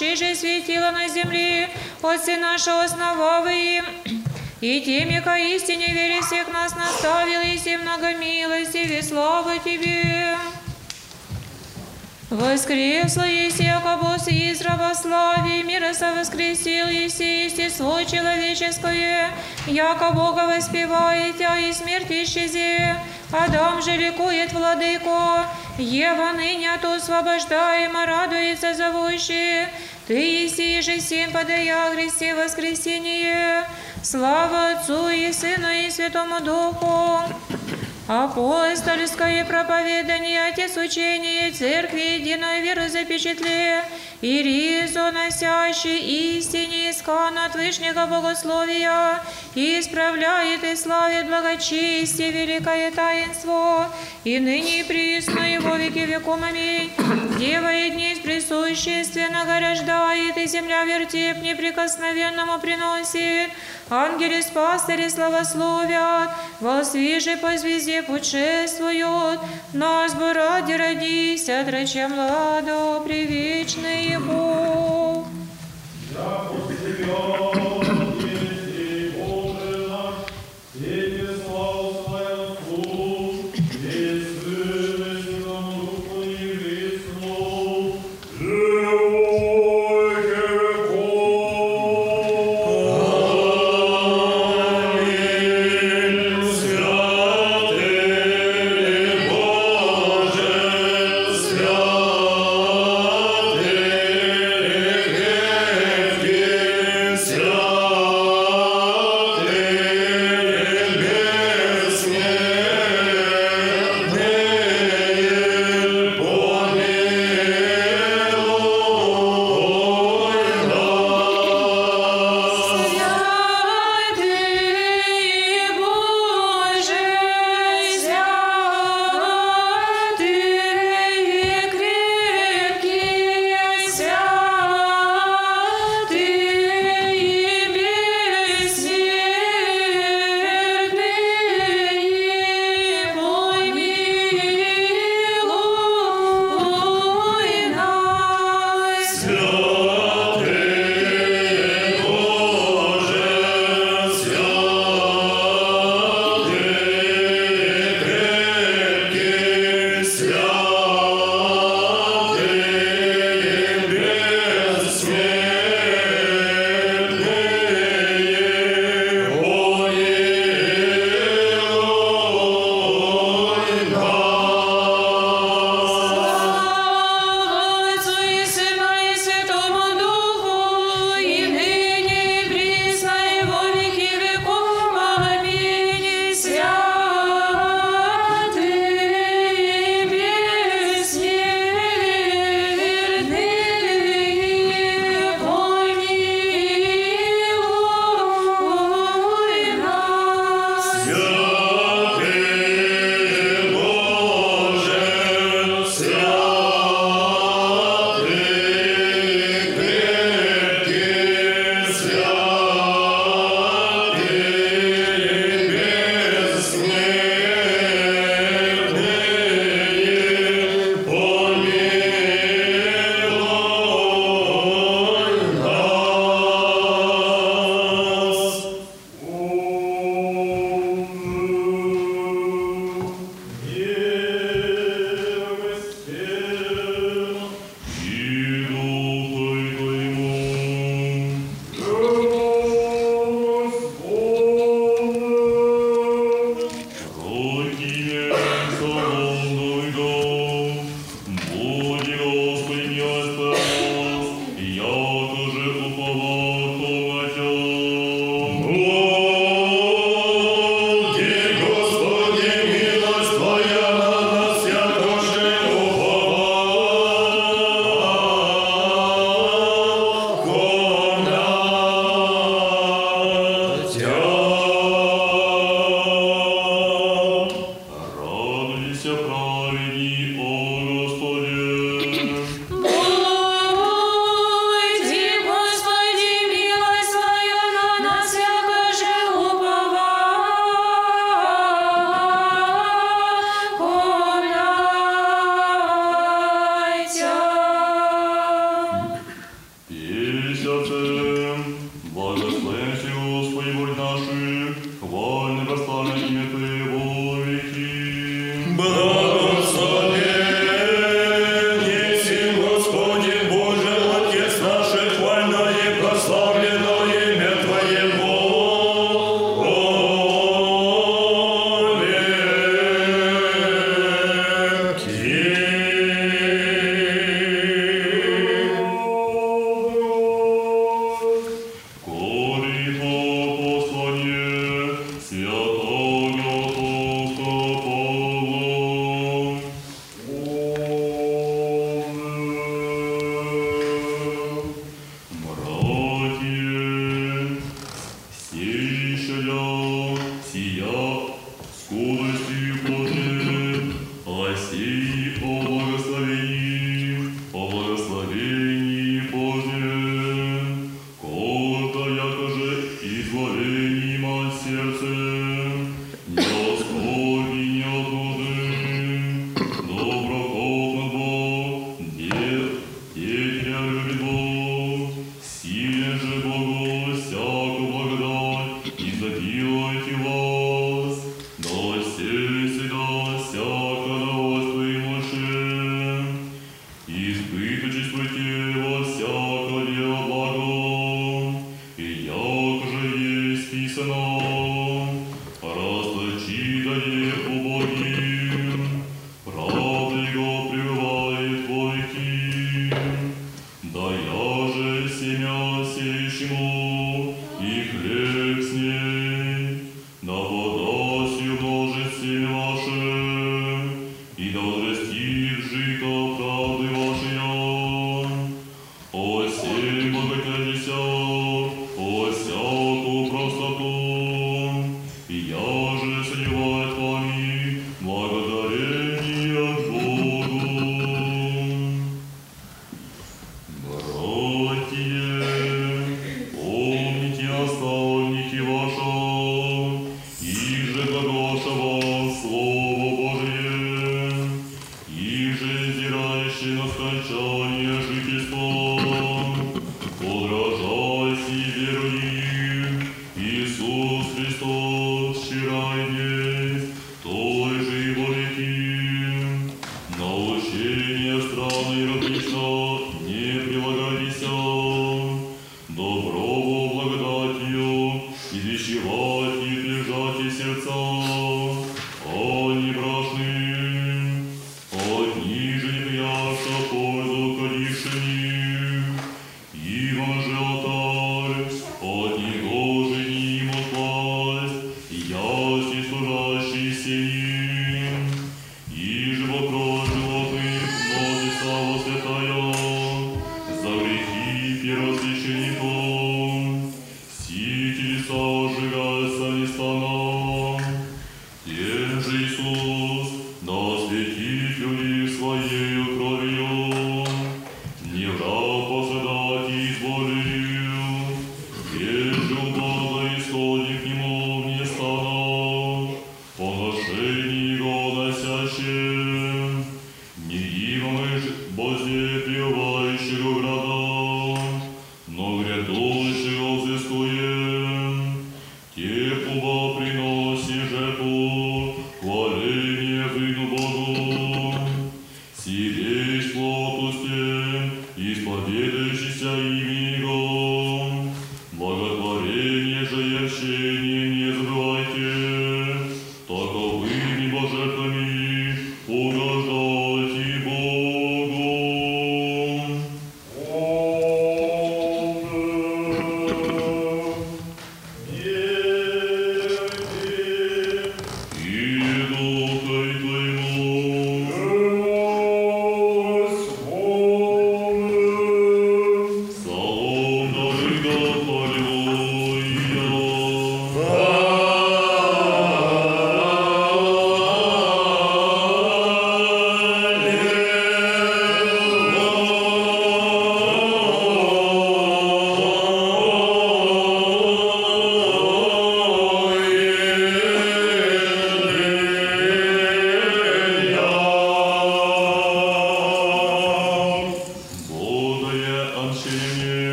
души же светила на земле, отцы нашего основавые. И теми, ко истине вере всех нас наставил, и все много милости, и славы Тебе. Воскресла Еси, Акобос, и из православия, мира совоскресил Еси, естество человеческое, яко Бога воспевает, а и смерть исчезе. Адам же ликует владыко, Ева ныне от освобождаема радуется зовущие, ты еси же син подая Христе воскресение, слава Отцу и Сыну и Святому Духу. Апостольское проповедание, Отец учение Церкви единой веры запечатле, и ризу носящий истине искан от Вышнего Богословия, и исправляет и славит благочестие великое таинство, и ныне и присно его веки веком аминь. Дева и дни присущественно горождает, и земля вертеп неприкосновенному приносит, ангели с пастыри славословят, во свиже по звезде путешествуют, нас бы ради родись, отрача младо, привечный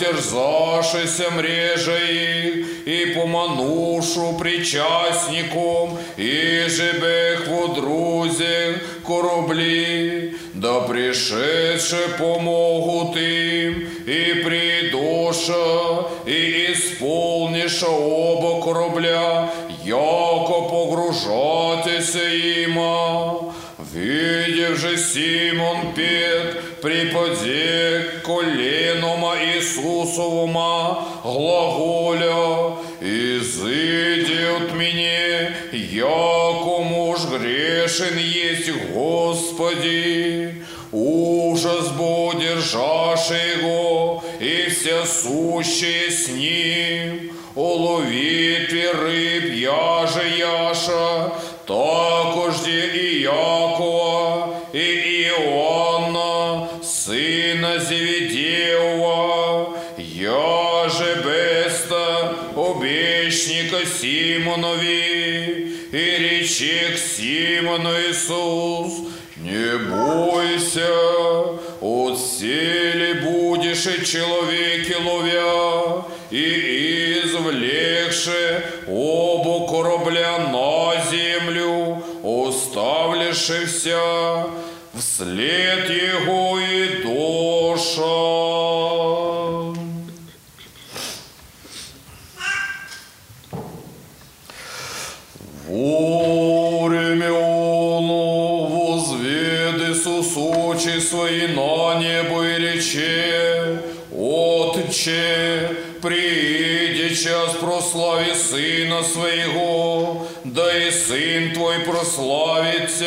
протерзашися мрежа их, и поманушу причастником, и жебех в друзях корабли, да пришедшие помогут им, и придоша, и исполниша оба корабля, яко погружатися има. Видев же Симон Пет, припаде его, и все сущие с ним. О ловитве рыб яже яша, такожде и Якова, и Иоанна, сына Зеведеева, яже беста обещника Симонови, и речи к Симону Иисус, не бойся, оставлившихся вслед его и душа. Время оно возвед Иисус очи свои на небо и рече, Отче, прииди час прослави Сына Своего, да и Сын Твой прославится,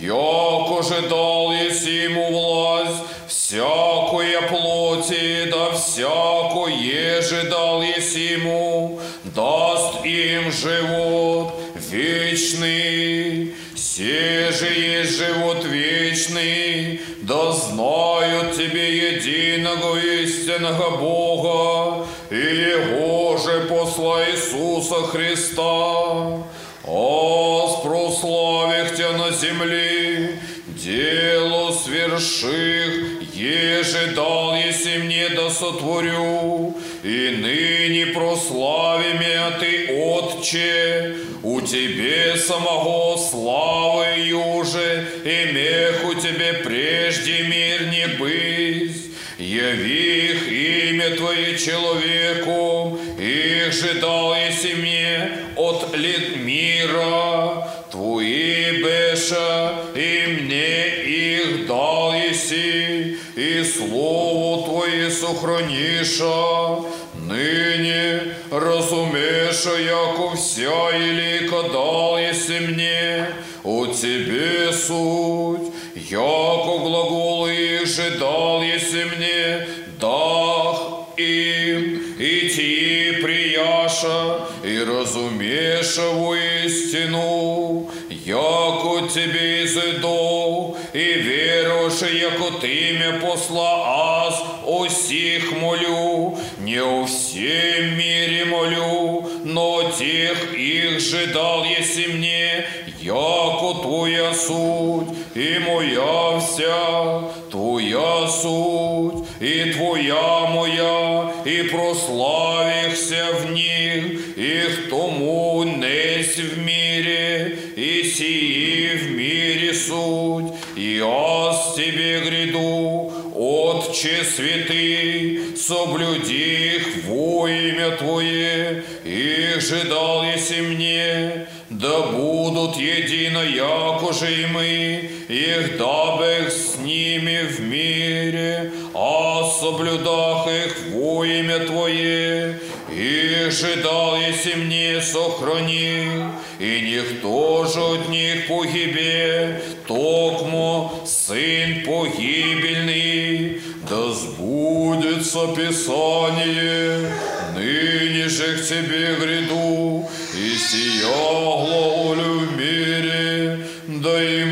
яко же дал еси ему власть, всякое плоти, да всякое же дал еси ему, даст им живот вечный. Се же есть живот вечный, да знают Тебе единого истинного Бога и Его же посла Иисуса Христа. Аз прославих Тебя на земле, дело сверших, еже дал еси мне да сотворю, и ныне прослави меня Ты, Отче, у Тебе самого славы юже, и меху Тебе прежде мир не быть. Яви их имя Твое человеку, их же дал еси мне от лет мира, Твои беша, и мне их дал еси, и слово Твое сохраниша, ныне разумеша, яко вся елика дал еси мне, от Тебе суть, яко глаголы их же дал еси мне, дах им, и ти прияша, и разумеша воистину, яко тебе изыдов, и веруша, яко ты ме посла, аз о сих молю, не о всем мире молю, но тех их же дал еси мне, яко твоя суть, и моя вся, твоя суть, и твоя моя, и прославихся в них, их тому несь в мире, и сии в мире суть, и аз тебе гряду, Отче святый, соблюди их во имя Твое, их же дал еси да будут едино, якоже и мы, их дабых с ними в мире, а соблюдах их во имя Твое, и ждал еси мне сохранил, и никто же от них погибе, токмо сын погибельный, да сбудется Писание, ныне же к тебе гряду, и сия главлю в мире, да и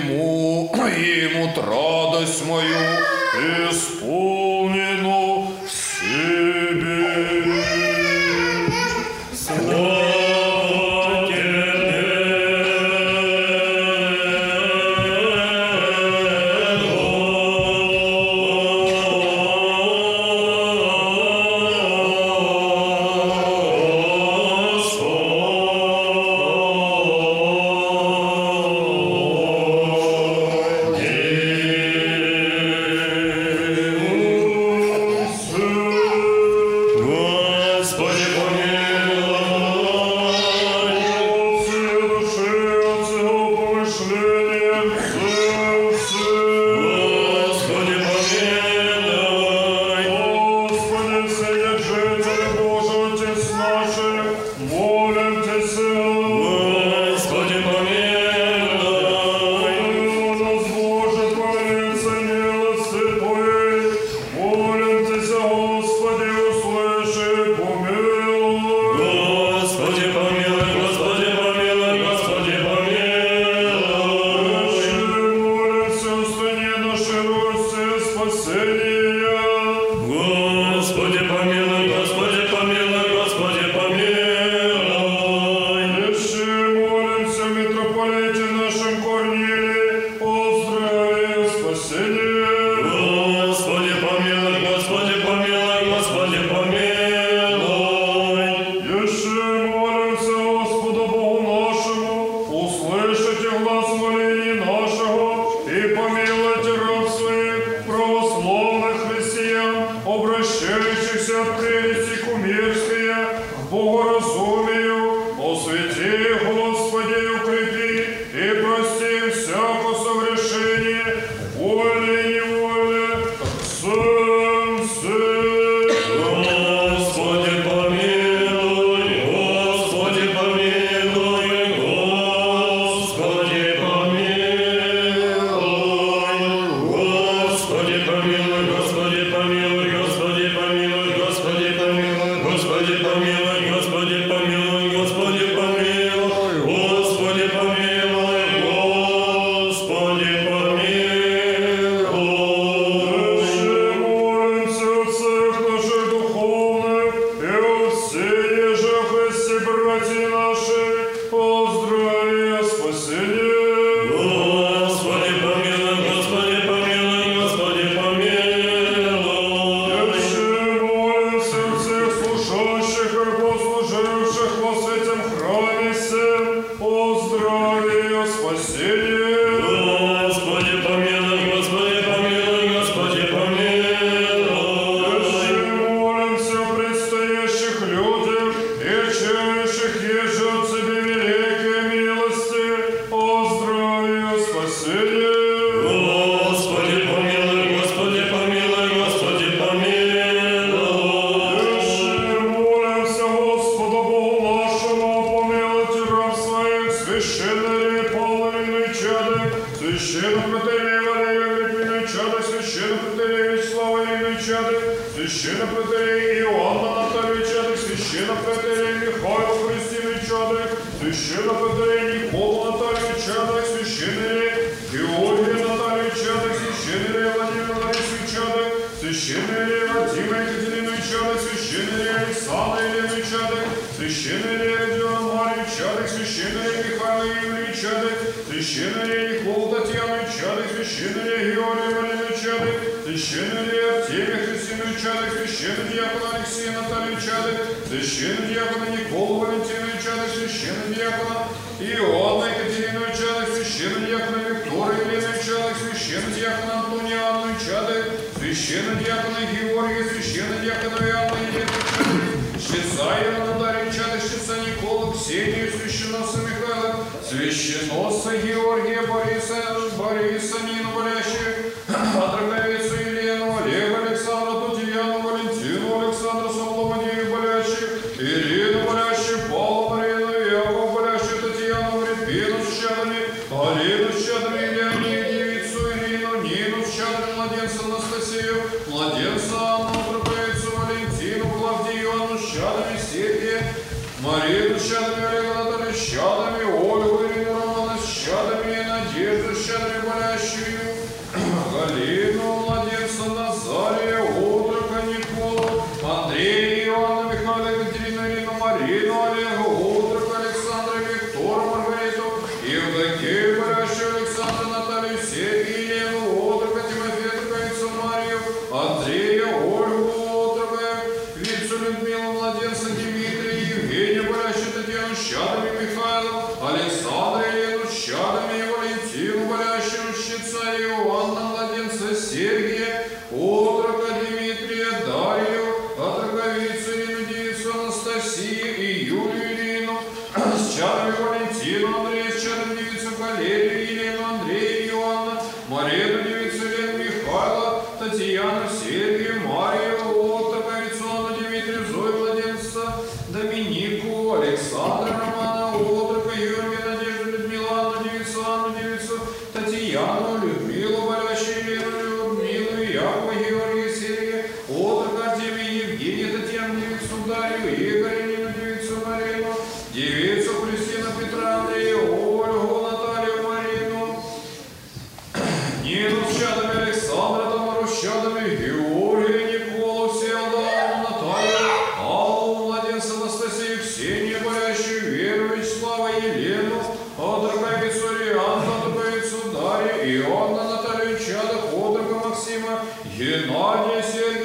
Максима, Геннадия,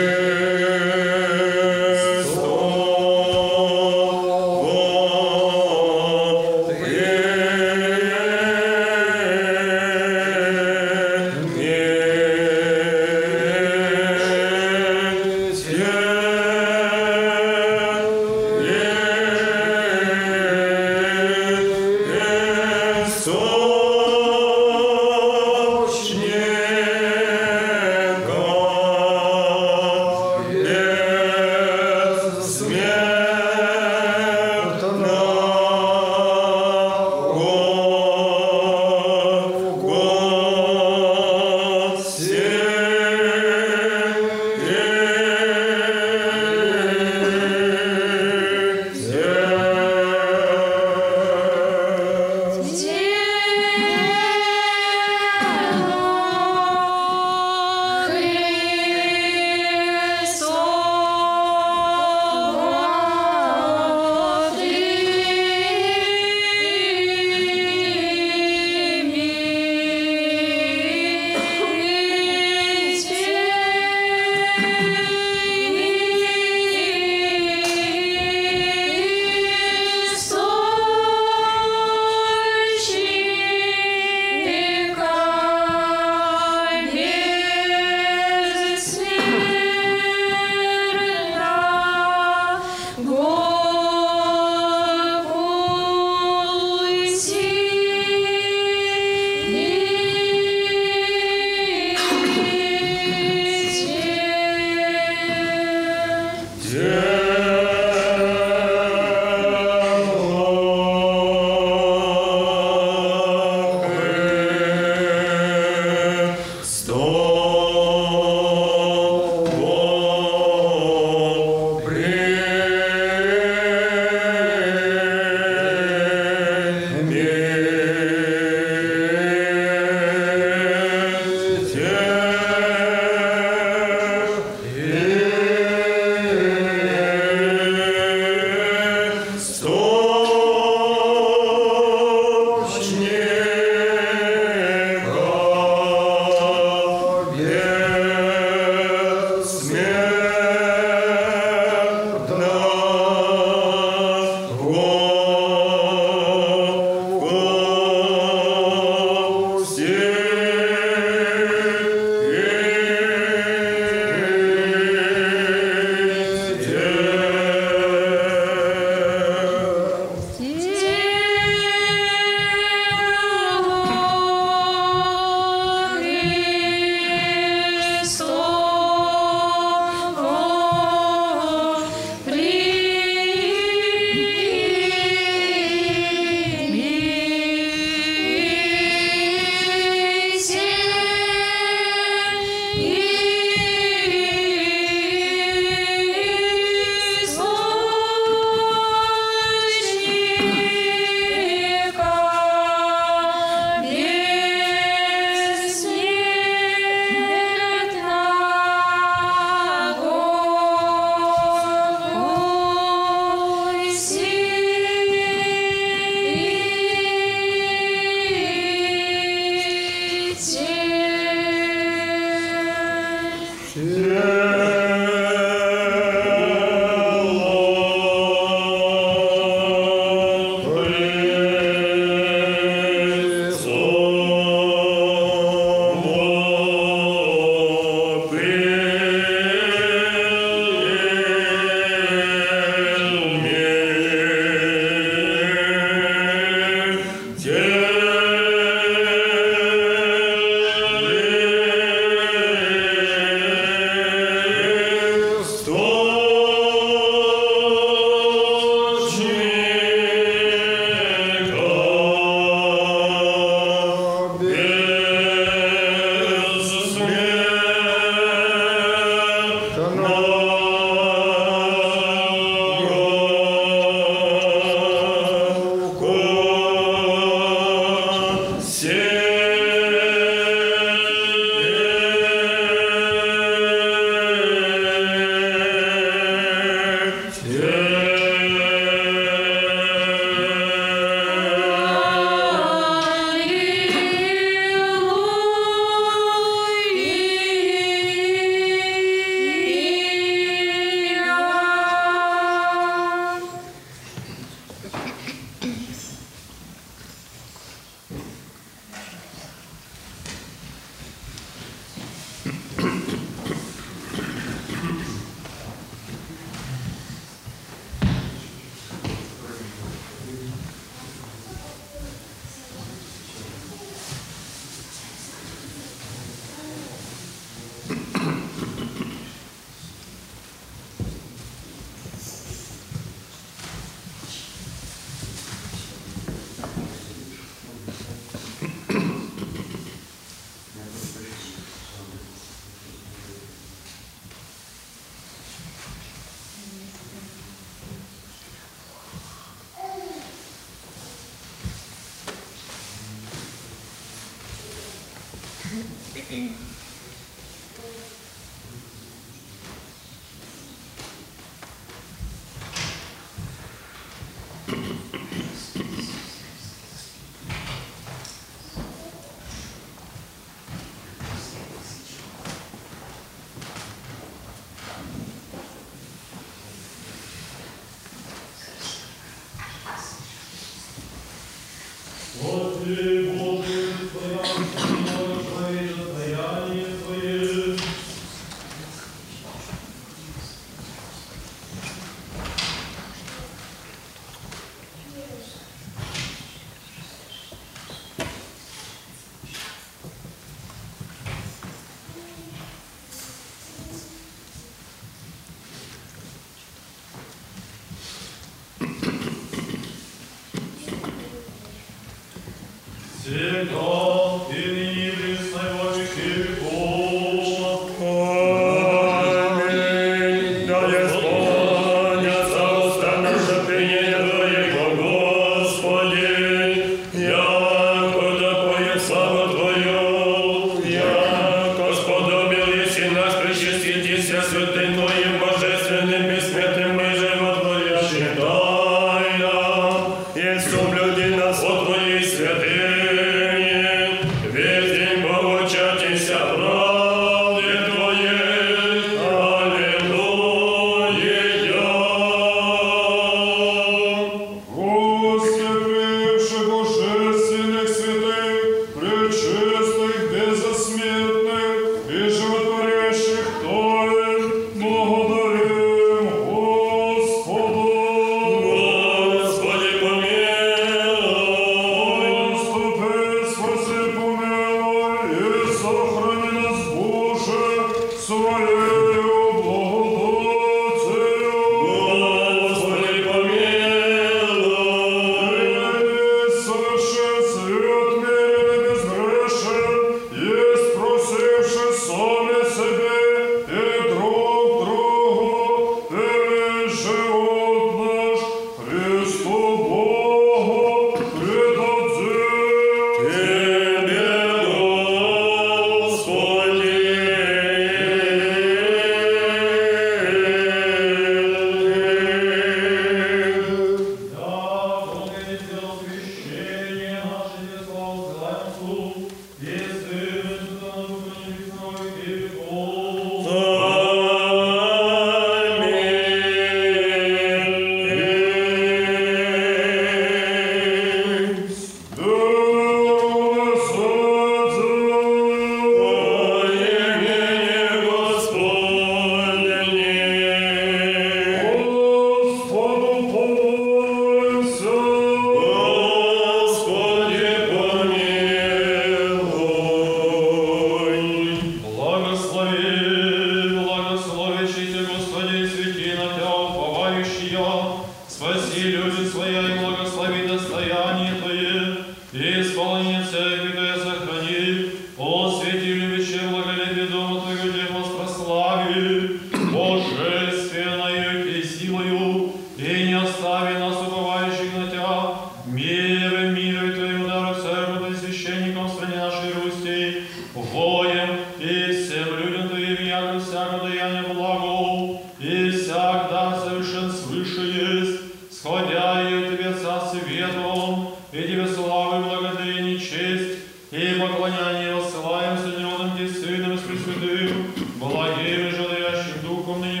желающим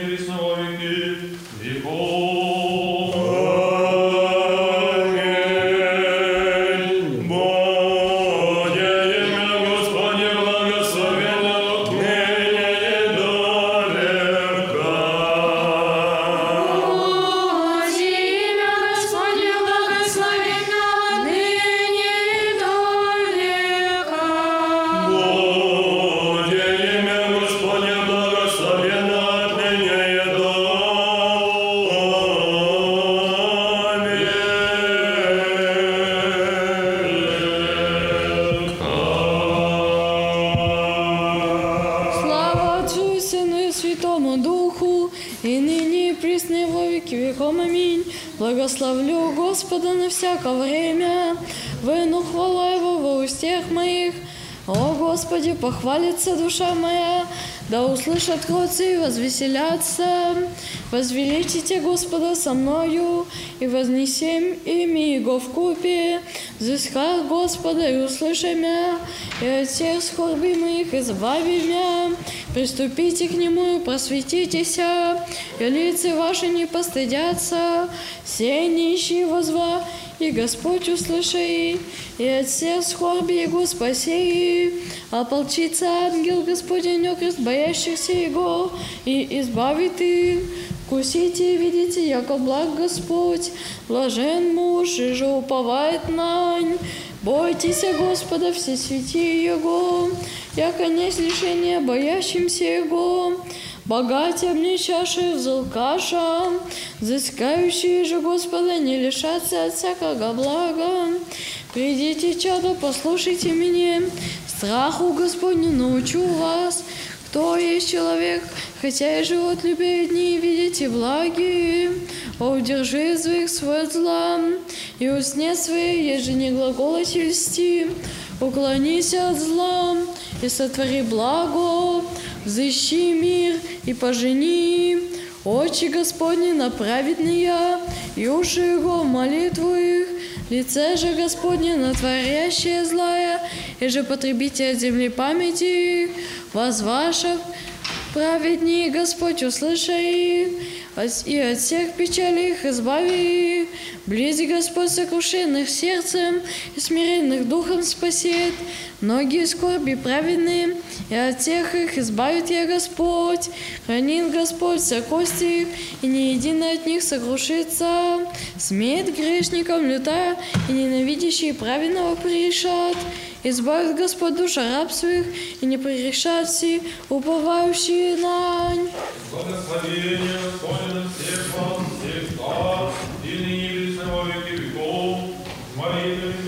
услышат кротцы и возвеселятся. Возвеличите Господа со мною, и вознесем имя Его в купе. Взысках Господа и услыши меня, и от всех скорби моих избави меня. Приступите к Нему и просветитесь, и лица ваши не постыдятся. Все нищие возва, и Господь услыши, и от всех скорби Его спаси. Ополчится ангел Господень окрест боящихся Его, и избавит их. Вкусите и видите, яко благ Господь, блажен муж, и же уповает нань. Бойтесь Господа, все святи Его, яко не лишение боящимся Его. Богатям не чаши взалкаша, взыскающие же Господа не лишатся от всякого блага. Придите, чадо, послушайте меня, страху Господню научу вас, кто есть человек, хотя и живот любя дни, видите благие. О, удержи язык свой от зла, и усне свои, еже не глаголоти льсти. Уклонись от зла, и сотвори благо, взыщи мир и пожени. Очи Господни на праведные, и уши Его молитву их. Лице же Господне на творящее злое, и же потребите от земли памяти их. Возвашав праведнее Господь, услыши их, от- и от всех печалей их избави. Близи Господь сокрушенных сердцем и смиренных духом спасет. Многие скорби праведные, и от всех их избавит я Господь. Хранит Господь все кости и ни едино от них сокрушится. Смеет грешникам лютая, и ненавидящие праведного пришат. Избавит Господь душа раб своих, и не прегрешат все, уповающие нань. Благословение Господне на всех вас, всегда, и ныне и во веков. Молитвами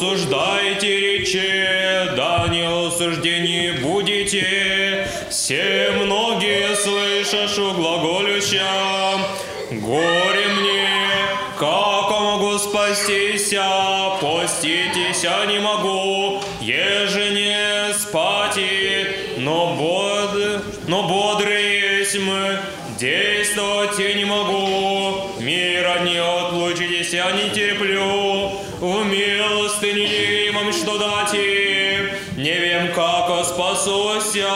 Не осуждайте рече, да не осуждени будете. Все многие слышашу глаголюща. Горе мне, как могу спастися, поститеся не могу, еже не спати, но, bod, но бодрый есть мы, действовать не могу, мира не отлучитесь, я не терплю, спасуся,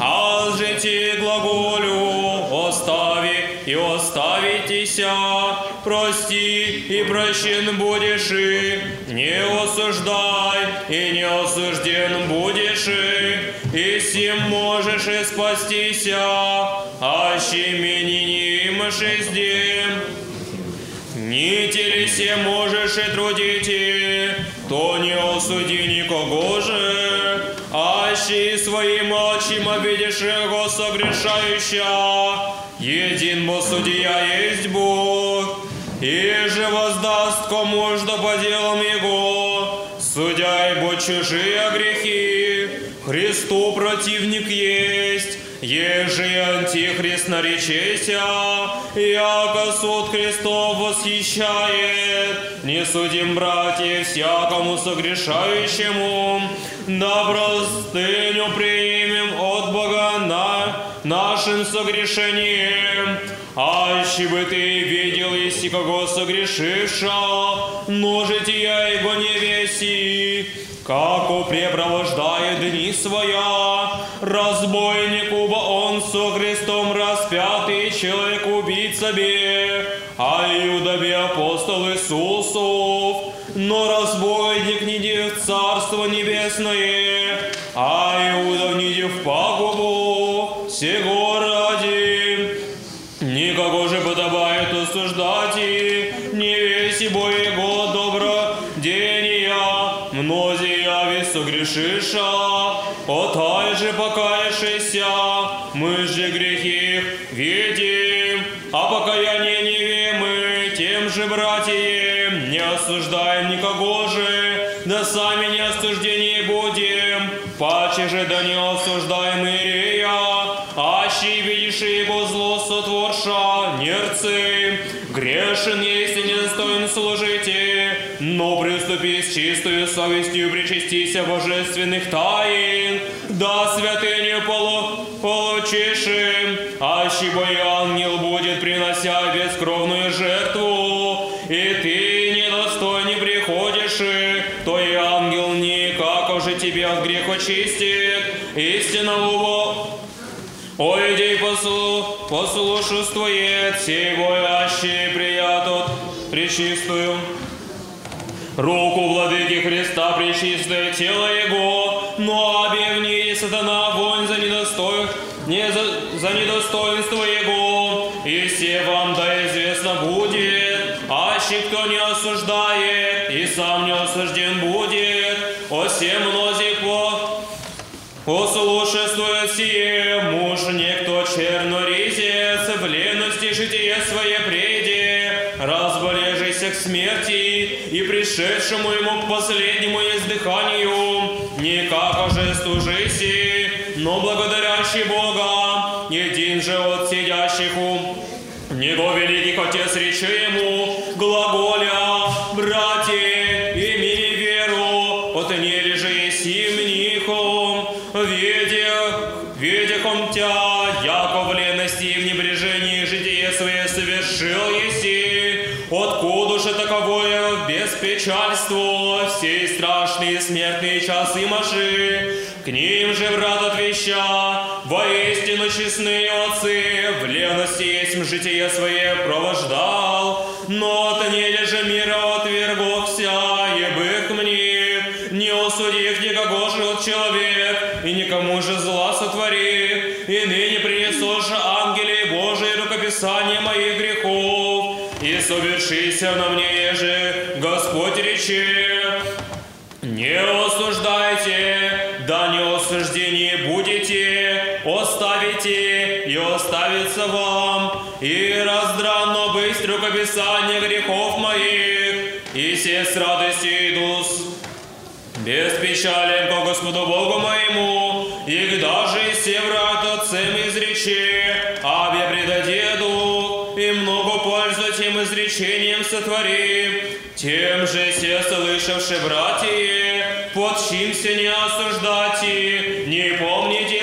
а жити глаголю, остави и оставитеся, прости и прощен будешь, и не осуждай, и не осужден будешь, и, и сим можешь и спастися, аще мени не здем. Не телесе можешь и трудите, то не осуди никого же, аще и своим очим обидишь его согрешающая, един бо судья есть Бог, и же воздаст кому что по делам его, судя ибо чужие грехи, Христу противник есть, еже и антихрист наречеся, яко суд Христов восхищает, не судим, братья, всякому согрешающему, да простыню примем от Бога на нашим согрешением, аще бы ты видел, если кого согрешивша, но жития его не веси, како препровождает дни своя, разбойник, уба он со Христом распятый, человек убить себе, а Иудове апостол Иисусов, но разбойник не иди в Царство Небесное, а Иудов не иди в пагубу, сего ради. Никого же подобает осуждать и не веси бо его добро дения, мнозия весь согрешиша, отай же покаявшися, мы же грехи видим, а покаяние же, братьям, не осуждаем никого же, да сами не осуждены будем, паче же да не осуждаем Ирия, аще видишь его зло сотворша, нерцы, грешен есть и недостоин служите, но приступи с чистою совестью причастися божественных тайн, да святыню полу получишь, аще бо и ангел будет принося бескровную жертву, тебе от греха чистит, истинного Ойди послу, послушествует сей боящий приятот пречистую. Руку владыки Христа пречистое тело Его, но обевни сатана вонь за недостой, не за, за недостоинство Его, и все вам да известно будет, аще кто не осуждает, и сам не осужден будет, о всем Послушествует сие муж некто черноризец, в лености житие свое преде, разболежися к смерти и пришедшему ему к последнему издыханию, никак же стужиси, но благодарящий Бога, един же от сидящих у Него великих Отец речи ему, глаголя, беспечальство, все страшные смертные часы маши, к ним же, брат, отвеща, воистину честные отцы, в лености есть житие свое провождал, но от же мира отвергохся, ебых мне, не осудив никого же от человек, и никому же зла сотвори, и ныне принесу же ангели Божии рукописание моих грехов, и совершися на мне же, Господь рече, не осуждайте, да не осуждение будете, оставите и оставится вам, и раздранно быть рукописание грехов моих, и все с радостью иду без печали по Господу Богу моему, и даже все врат отцем изрече, абе предадеду, и много пользу тем изречением сотвори, тем же все слышавши, братья, подчимся не осуждайте, не помните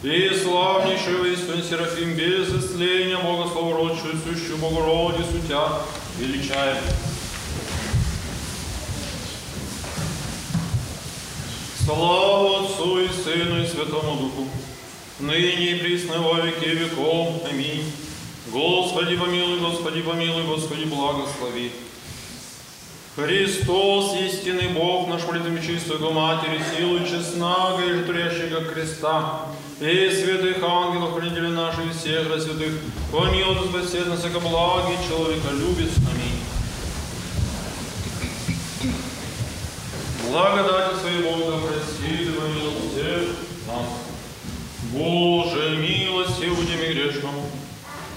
И славнейшего истин Серафим, без исцеления Бога, славородчую, сущую Богородицу, Тя величаем. Слава Отцу и Сыну и Святому Духу, ныне и присно во веки веков. Аминь. Господи помилуй, Господи помилуй, Господи благослови. Христос, истинный Бог, наш молитвами чистую Матери, силу честного и житурящего креста, и святых ангелов, хранителей наших и всех святых, помилуй, спасет нас, как благий человека любит. Аминь. Благодати своей Бога прости, да помилуй всех нас. Боже, милости будем и грешному.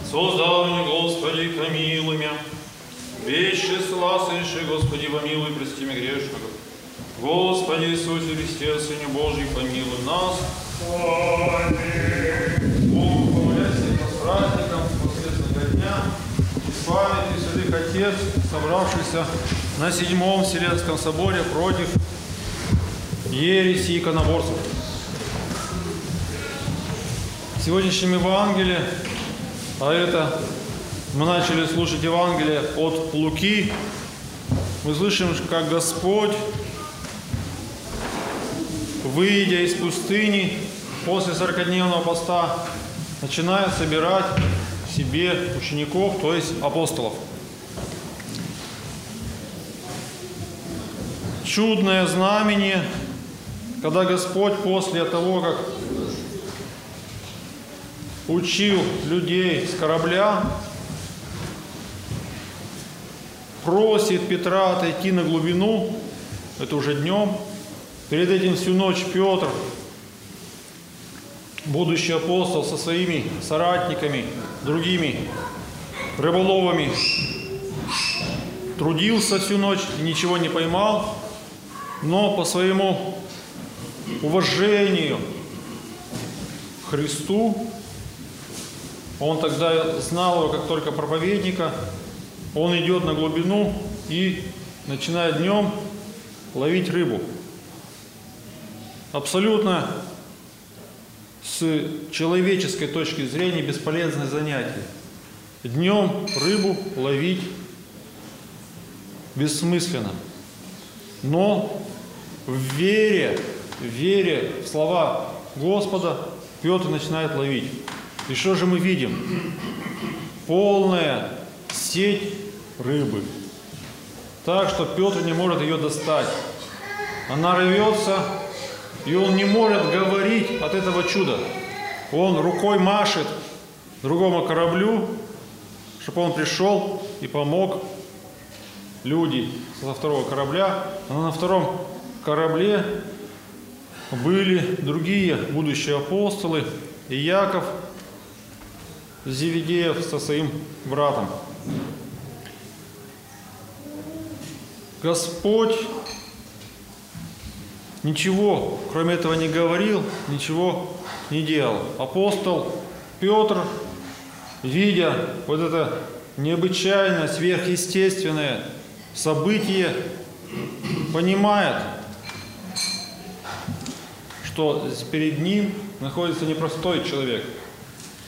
Создал меня, Господи, помилуй меня. Числа соверши, Господи, помилуй, прости меня грешного. Господи Иисусе Христе, Сыне Божий, помилуй нас. И Отец, собравшихся на Седьмом Вселенском соборе против ереси иконоборцев. В сегодняшнем Евангелии, а это мы начали слушать Евангелие от Луки, мы слышим, как Господь выйдя из пустыни после 40-дневного поста, начинает собирать себе учеников, то есть апостолов. Чудное знамение, когда Господь после того, как учил людей с корабля, просит Петра отойти на глубину, это уже днем. Перед этим всю ночь Петр, будущий апостол со своими соратниками, другими рыболовами, трудился всю ночь и ничего не поймал, но по своему уважению к Христу, он тогда знал его как только проповедника, он идет на глубину и начинает днем ловить рыбу. Абсолютно с человеческой точки зрения бесполезное занятие. Днем рыбу ловить бессмысленно. Но в вере, в вере в слова Господа Петр начинает ловить. И что же мы видим? Полная сеть рыбы. Так что Петр не может ее достать. Она рвется, и он не может говорить от этого чуда. Он рукой машет другому кораблю, чтобы он пришел и помог люди со второго корабля. А на втором корабле были другие будущие апостолы, и Яков Зеведеев со своим братом. Господь ничего, кроме этого, не говорил, ничего не делал. Апостол Петр, видя вот это необычайное, сверхъестественное событие, понимает, что перед ним находится непростой человек.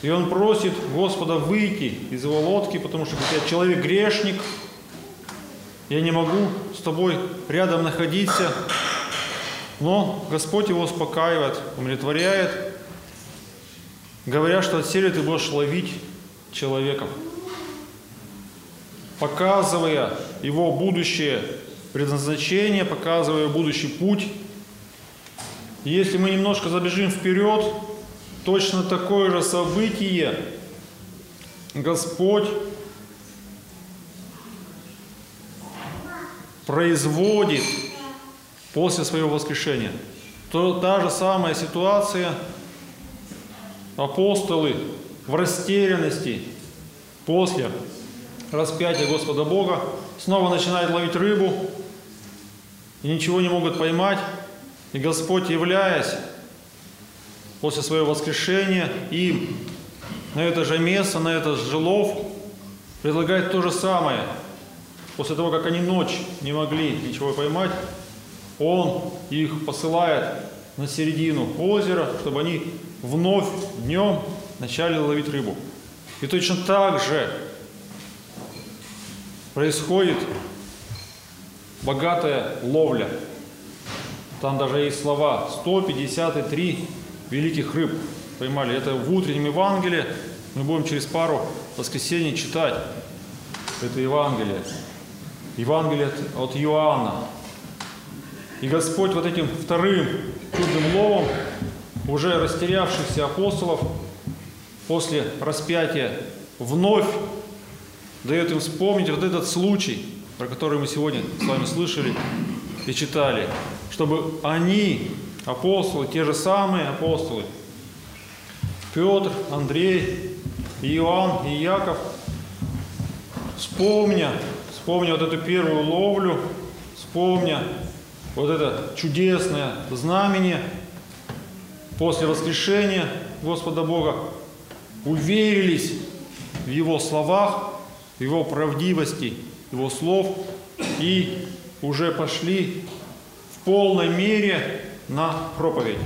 И он просит Господа выйти из его лодки, потому что я человек грешник, я не могу с тобой рядом находиться. Но Господь его успокаивает, умиротворяет, говоря, что отселе ты будешь ловить человеков, показывая его будущее предназначение, показывая будущий путь. Если мы немножко забежим вперед, точно такое же событие Господь производит после своего воскрешения. То та же самая ситуация, апостолы в растерянности после распятия Господа Бога снова начинают ловить рыбу и ничего не могут поймать. И Господь, являясь после своего воскрешения им на это же место, на этот же лов, предлагает то же самое – После того, как они ночь не могли ничего поймать, он их посылает на середину озера, чтобы они вновь днем начали ловить рыбу. И точно так же происходит богатая ловля. Там даже есть слова 153 великих рыб поймали. Это в утреннем Евангелии. Мы будем через пару воскресений читать это Евангелие. Евангелие от Иоанна. И Господь вот этим вторым чудным ловом уже растерявшихся апостолов после распятия вновь дает им вспомнить вот этот случай, про который мы сегодня с вами слышали и читали, чтобы они, апостолы, те же самые апостолы, Петр, Андрей, Иоанн и Яков, вспомня вспомня вот эту первую ловлю, вспомня вот это чудесное знамение после воскрешения Господа Бога, уверились в Его словах, в Его правдивости, Его слов и уже пошли в полной мере на проповедь.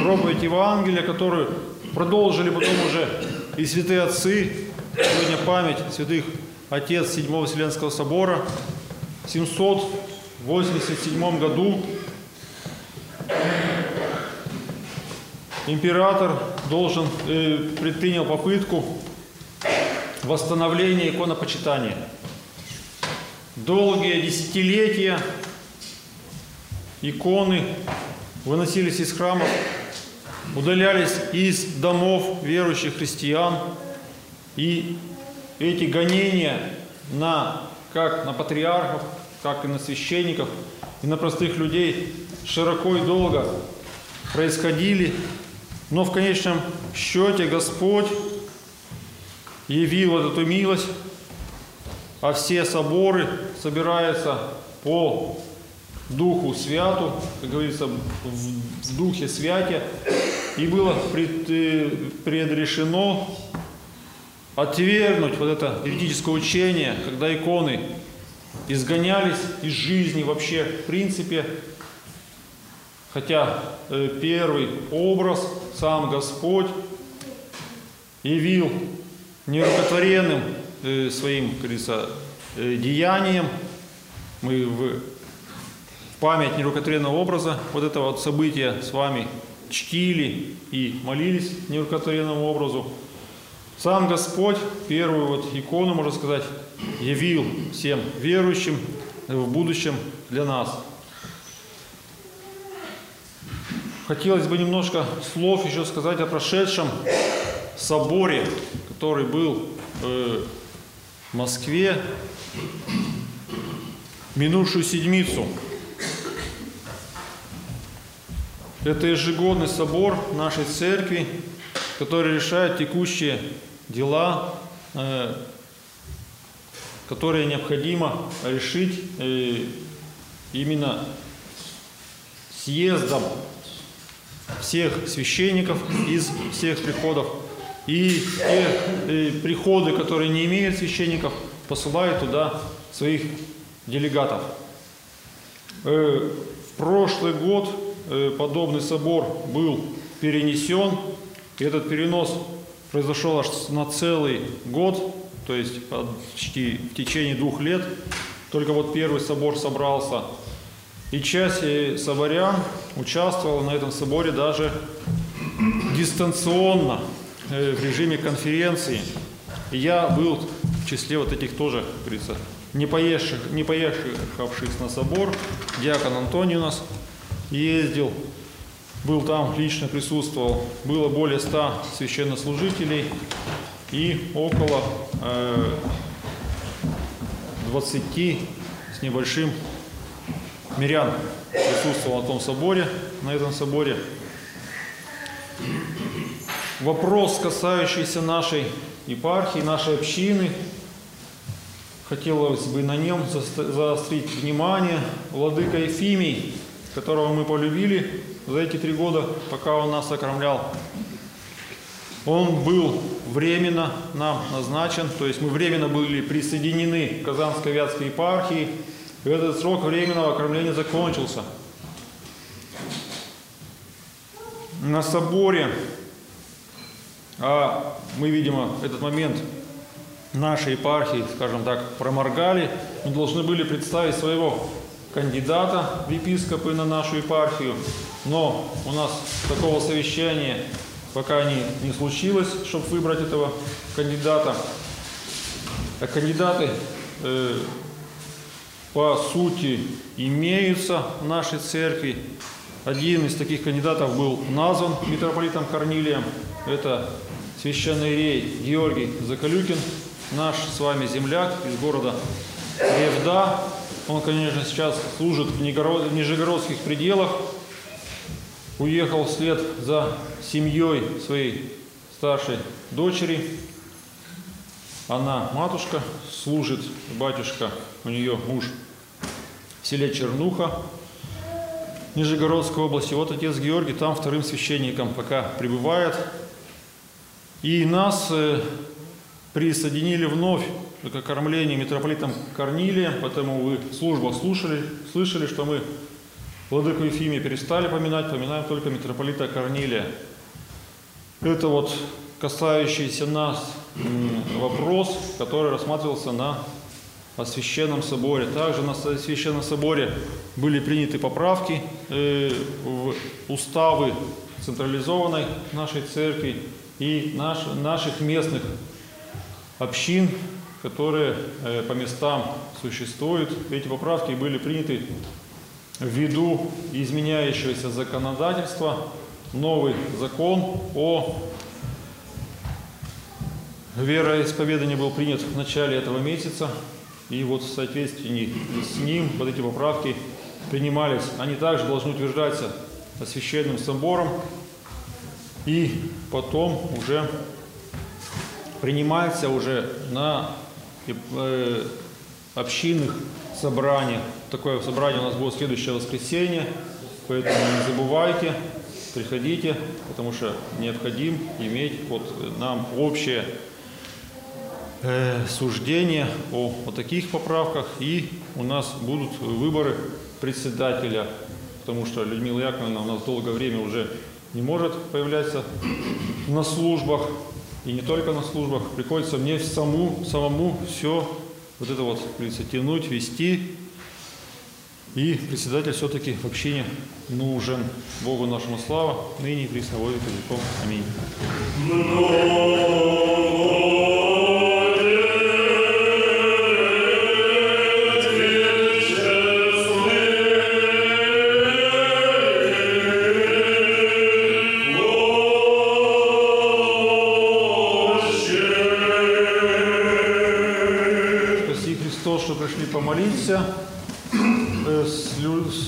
Проповедь Евангелия, которую продолжили потом уже и святые отцы, сегодня память святых отец Седьмого Вселенского Собора, 700 87 году император должен, э, предпринял попытку восстановления иконопочитания. Долгие десятилетия иконы выносились из храмов, удалялись из домов верующих христиан, и эти гонения на, как на патриархов, так и на священников, и на простых людей широко и долго происходили, но в конечном счете Господь явил вот эту милость, а все соборы собираются по Духу Святу, как говорится, в, Духе Святе, и было э, предрешено отвергнуть вот это еретическое учение, когда иконы изгонялись из жизни вообще в принципе, хотя э, первый образ, сам Господь, явил нерукотворенным э, своим, говорится, э, деянием, мы в память нерукотворенного образа вот этого вот события с вами чтили и молились нерукотворенному образу. Сам Господь первую вот икону, можно сказать, явил всем верующим в будущем для нас. Хотелось бы немножко слов еще сказать о прошедшем соборе, который был э, в Москве минувшую седмицу. Это ежегодный собор нашей церкви, который решает текущие дела, э, которые необходимо решить э, именно съездом всех священников из всех приходов. И те э, приходы, которые не имеют священников, посылают туда своих делегатов. Э, в прошлый год подобный собор был перенесен. И этот перенос произошел аж на целый год, то есть почти в течение двух лет. Только вот первый собор собрался. И часть э, соборян участвовала на этом соборе даже дистанционно, в режиме конференции. Я был в числе вот этих тоже, говорится, не, поехавших, не поехавших на собор. Диакон Антоний у нас ездил, был там, лично присутствовал. Было более ста священнослужителей и около э, 20 с небольшим мирян присутствовал на том соборе, на этом соборе. Вопрос, касающийся нашей епархии, нашей общины, хотелось бы на нем заострить внимание. Владыка Ефимий, которого мы полюбили за эти три года, пока он нас окормлял, он был временно нам назначен, то есть мы временно были присоединены к Казанской Вятской епархии, и этот срок временного окормления закончился. На соборе, а мы, видимо, этот момент нашей епархии, скажем так, проморгали, мы должны были представить своего кандидата в епископы на нашу епархию, но у нас такого совещания пока не, не случилось, чтобы выбрать этого кандидата. А кандидаты э, по сути имеются в нашей церкви. Один из таких кандидатов был назван митрополитом Корнилием. Это священный рей Георгий Закалюкин, наш с вами земляк из города Ревда. Он, конечно, сейчас служит в Нижегородских пределах. Уехал вслед за семьей своей старшей дочери. Она матушка, служит батюшка, у нее муж в селе Чернуха, Нижегородской области. Вот отец Георгий там вторым священником пока пребывает. И нас э, присоединили вновь к кормлению митрополитом Корнилием, поэтому вы в службах слушали, слышали, что мы Владыку Ефимия перестали поминать, поминаем только митрополита Корнилия. Это вот касающийся нас вопрос, который рассматривался на Священном Соборе. Также на Священном Соборе были приняты поправки э, в уставы централизованной нашей церкви и наш, наших местных общин, которые э, по местам существуют. Эти поправки были приняты ввиду изменяющегося законодательства. Новый закон о вероисповедании был принят в начале этого месяца. И вот в соответствии с ним вот эти поправки принимались. Они также должны утверждаться священным собором и потом уже принимается уже на э, общинных собраниях. Такое собрание у нас будет следующее воскресенье, поэтому не забывайте, приходите, потому что необходимо иметь вот нам общее э, суждение о, о таких поправках, и у нас будут выборы председателя, потому что Людмила Яковлевна у нас долгое время уже не может появляться на службах, и не только на службах, приходится мне саму, самому все вот это вот, как говорится, тянуть, вести. И председатель все-таки в общине нужен. Богу нашему слава, ныне и присно, во. Аминь. Помолиться. Э,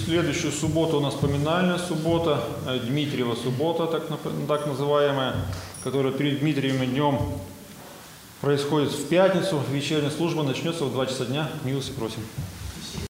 Следующую субботу у нас поминальная суббота, э, Дмитриева суббота, так называемая, которая перед Дмитриевым днем происходит в пятницу. Вечерняя служба начнется в 2 часа дня. Милости просим.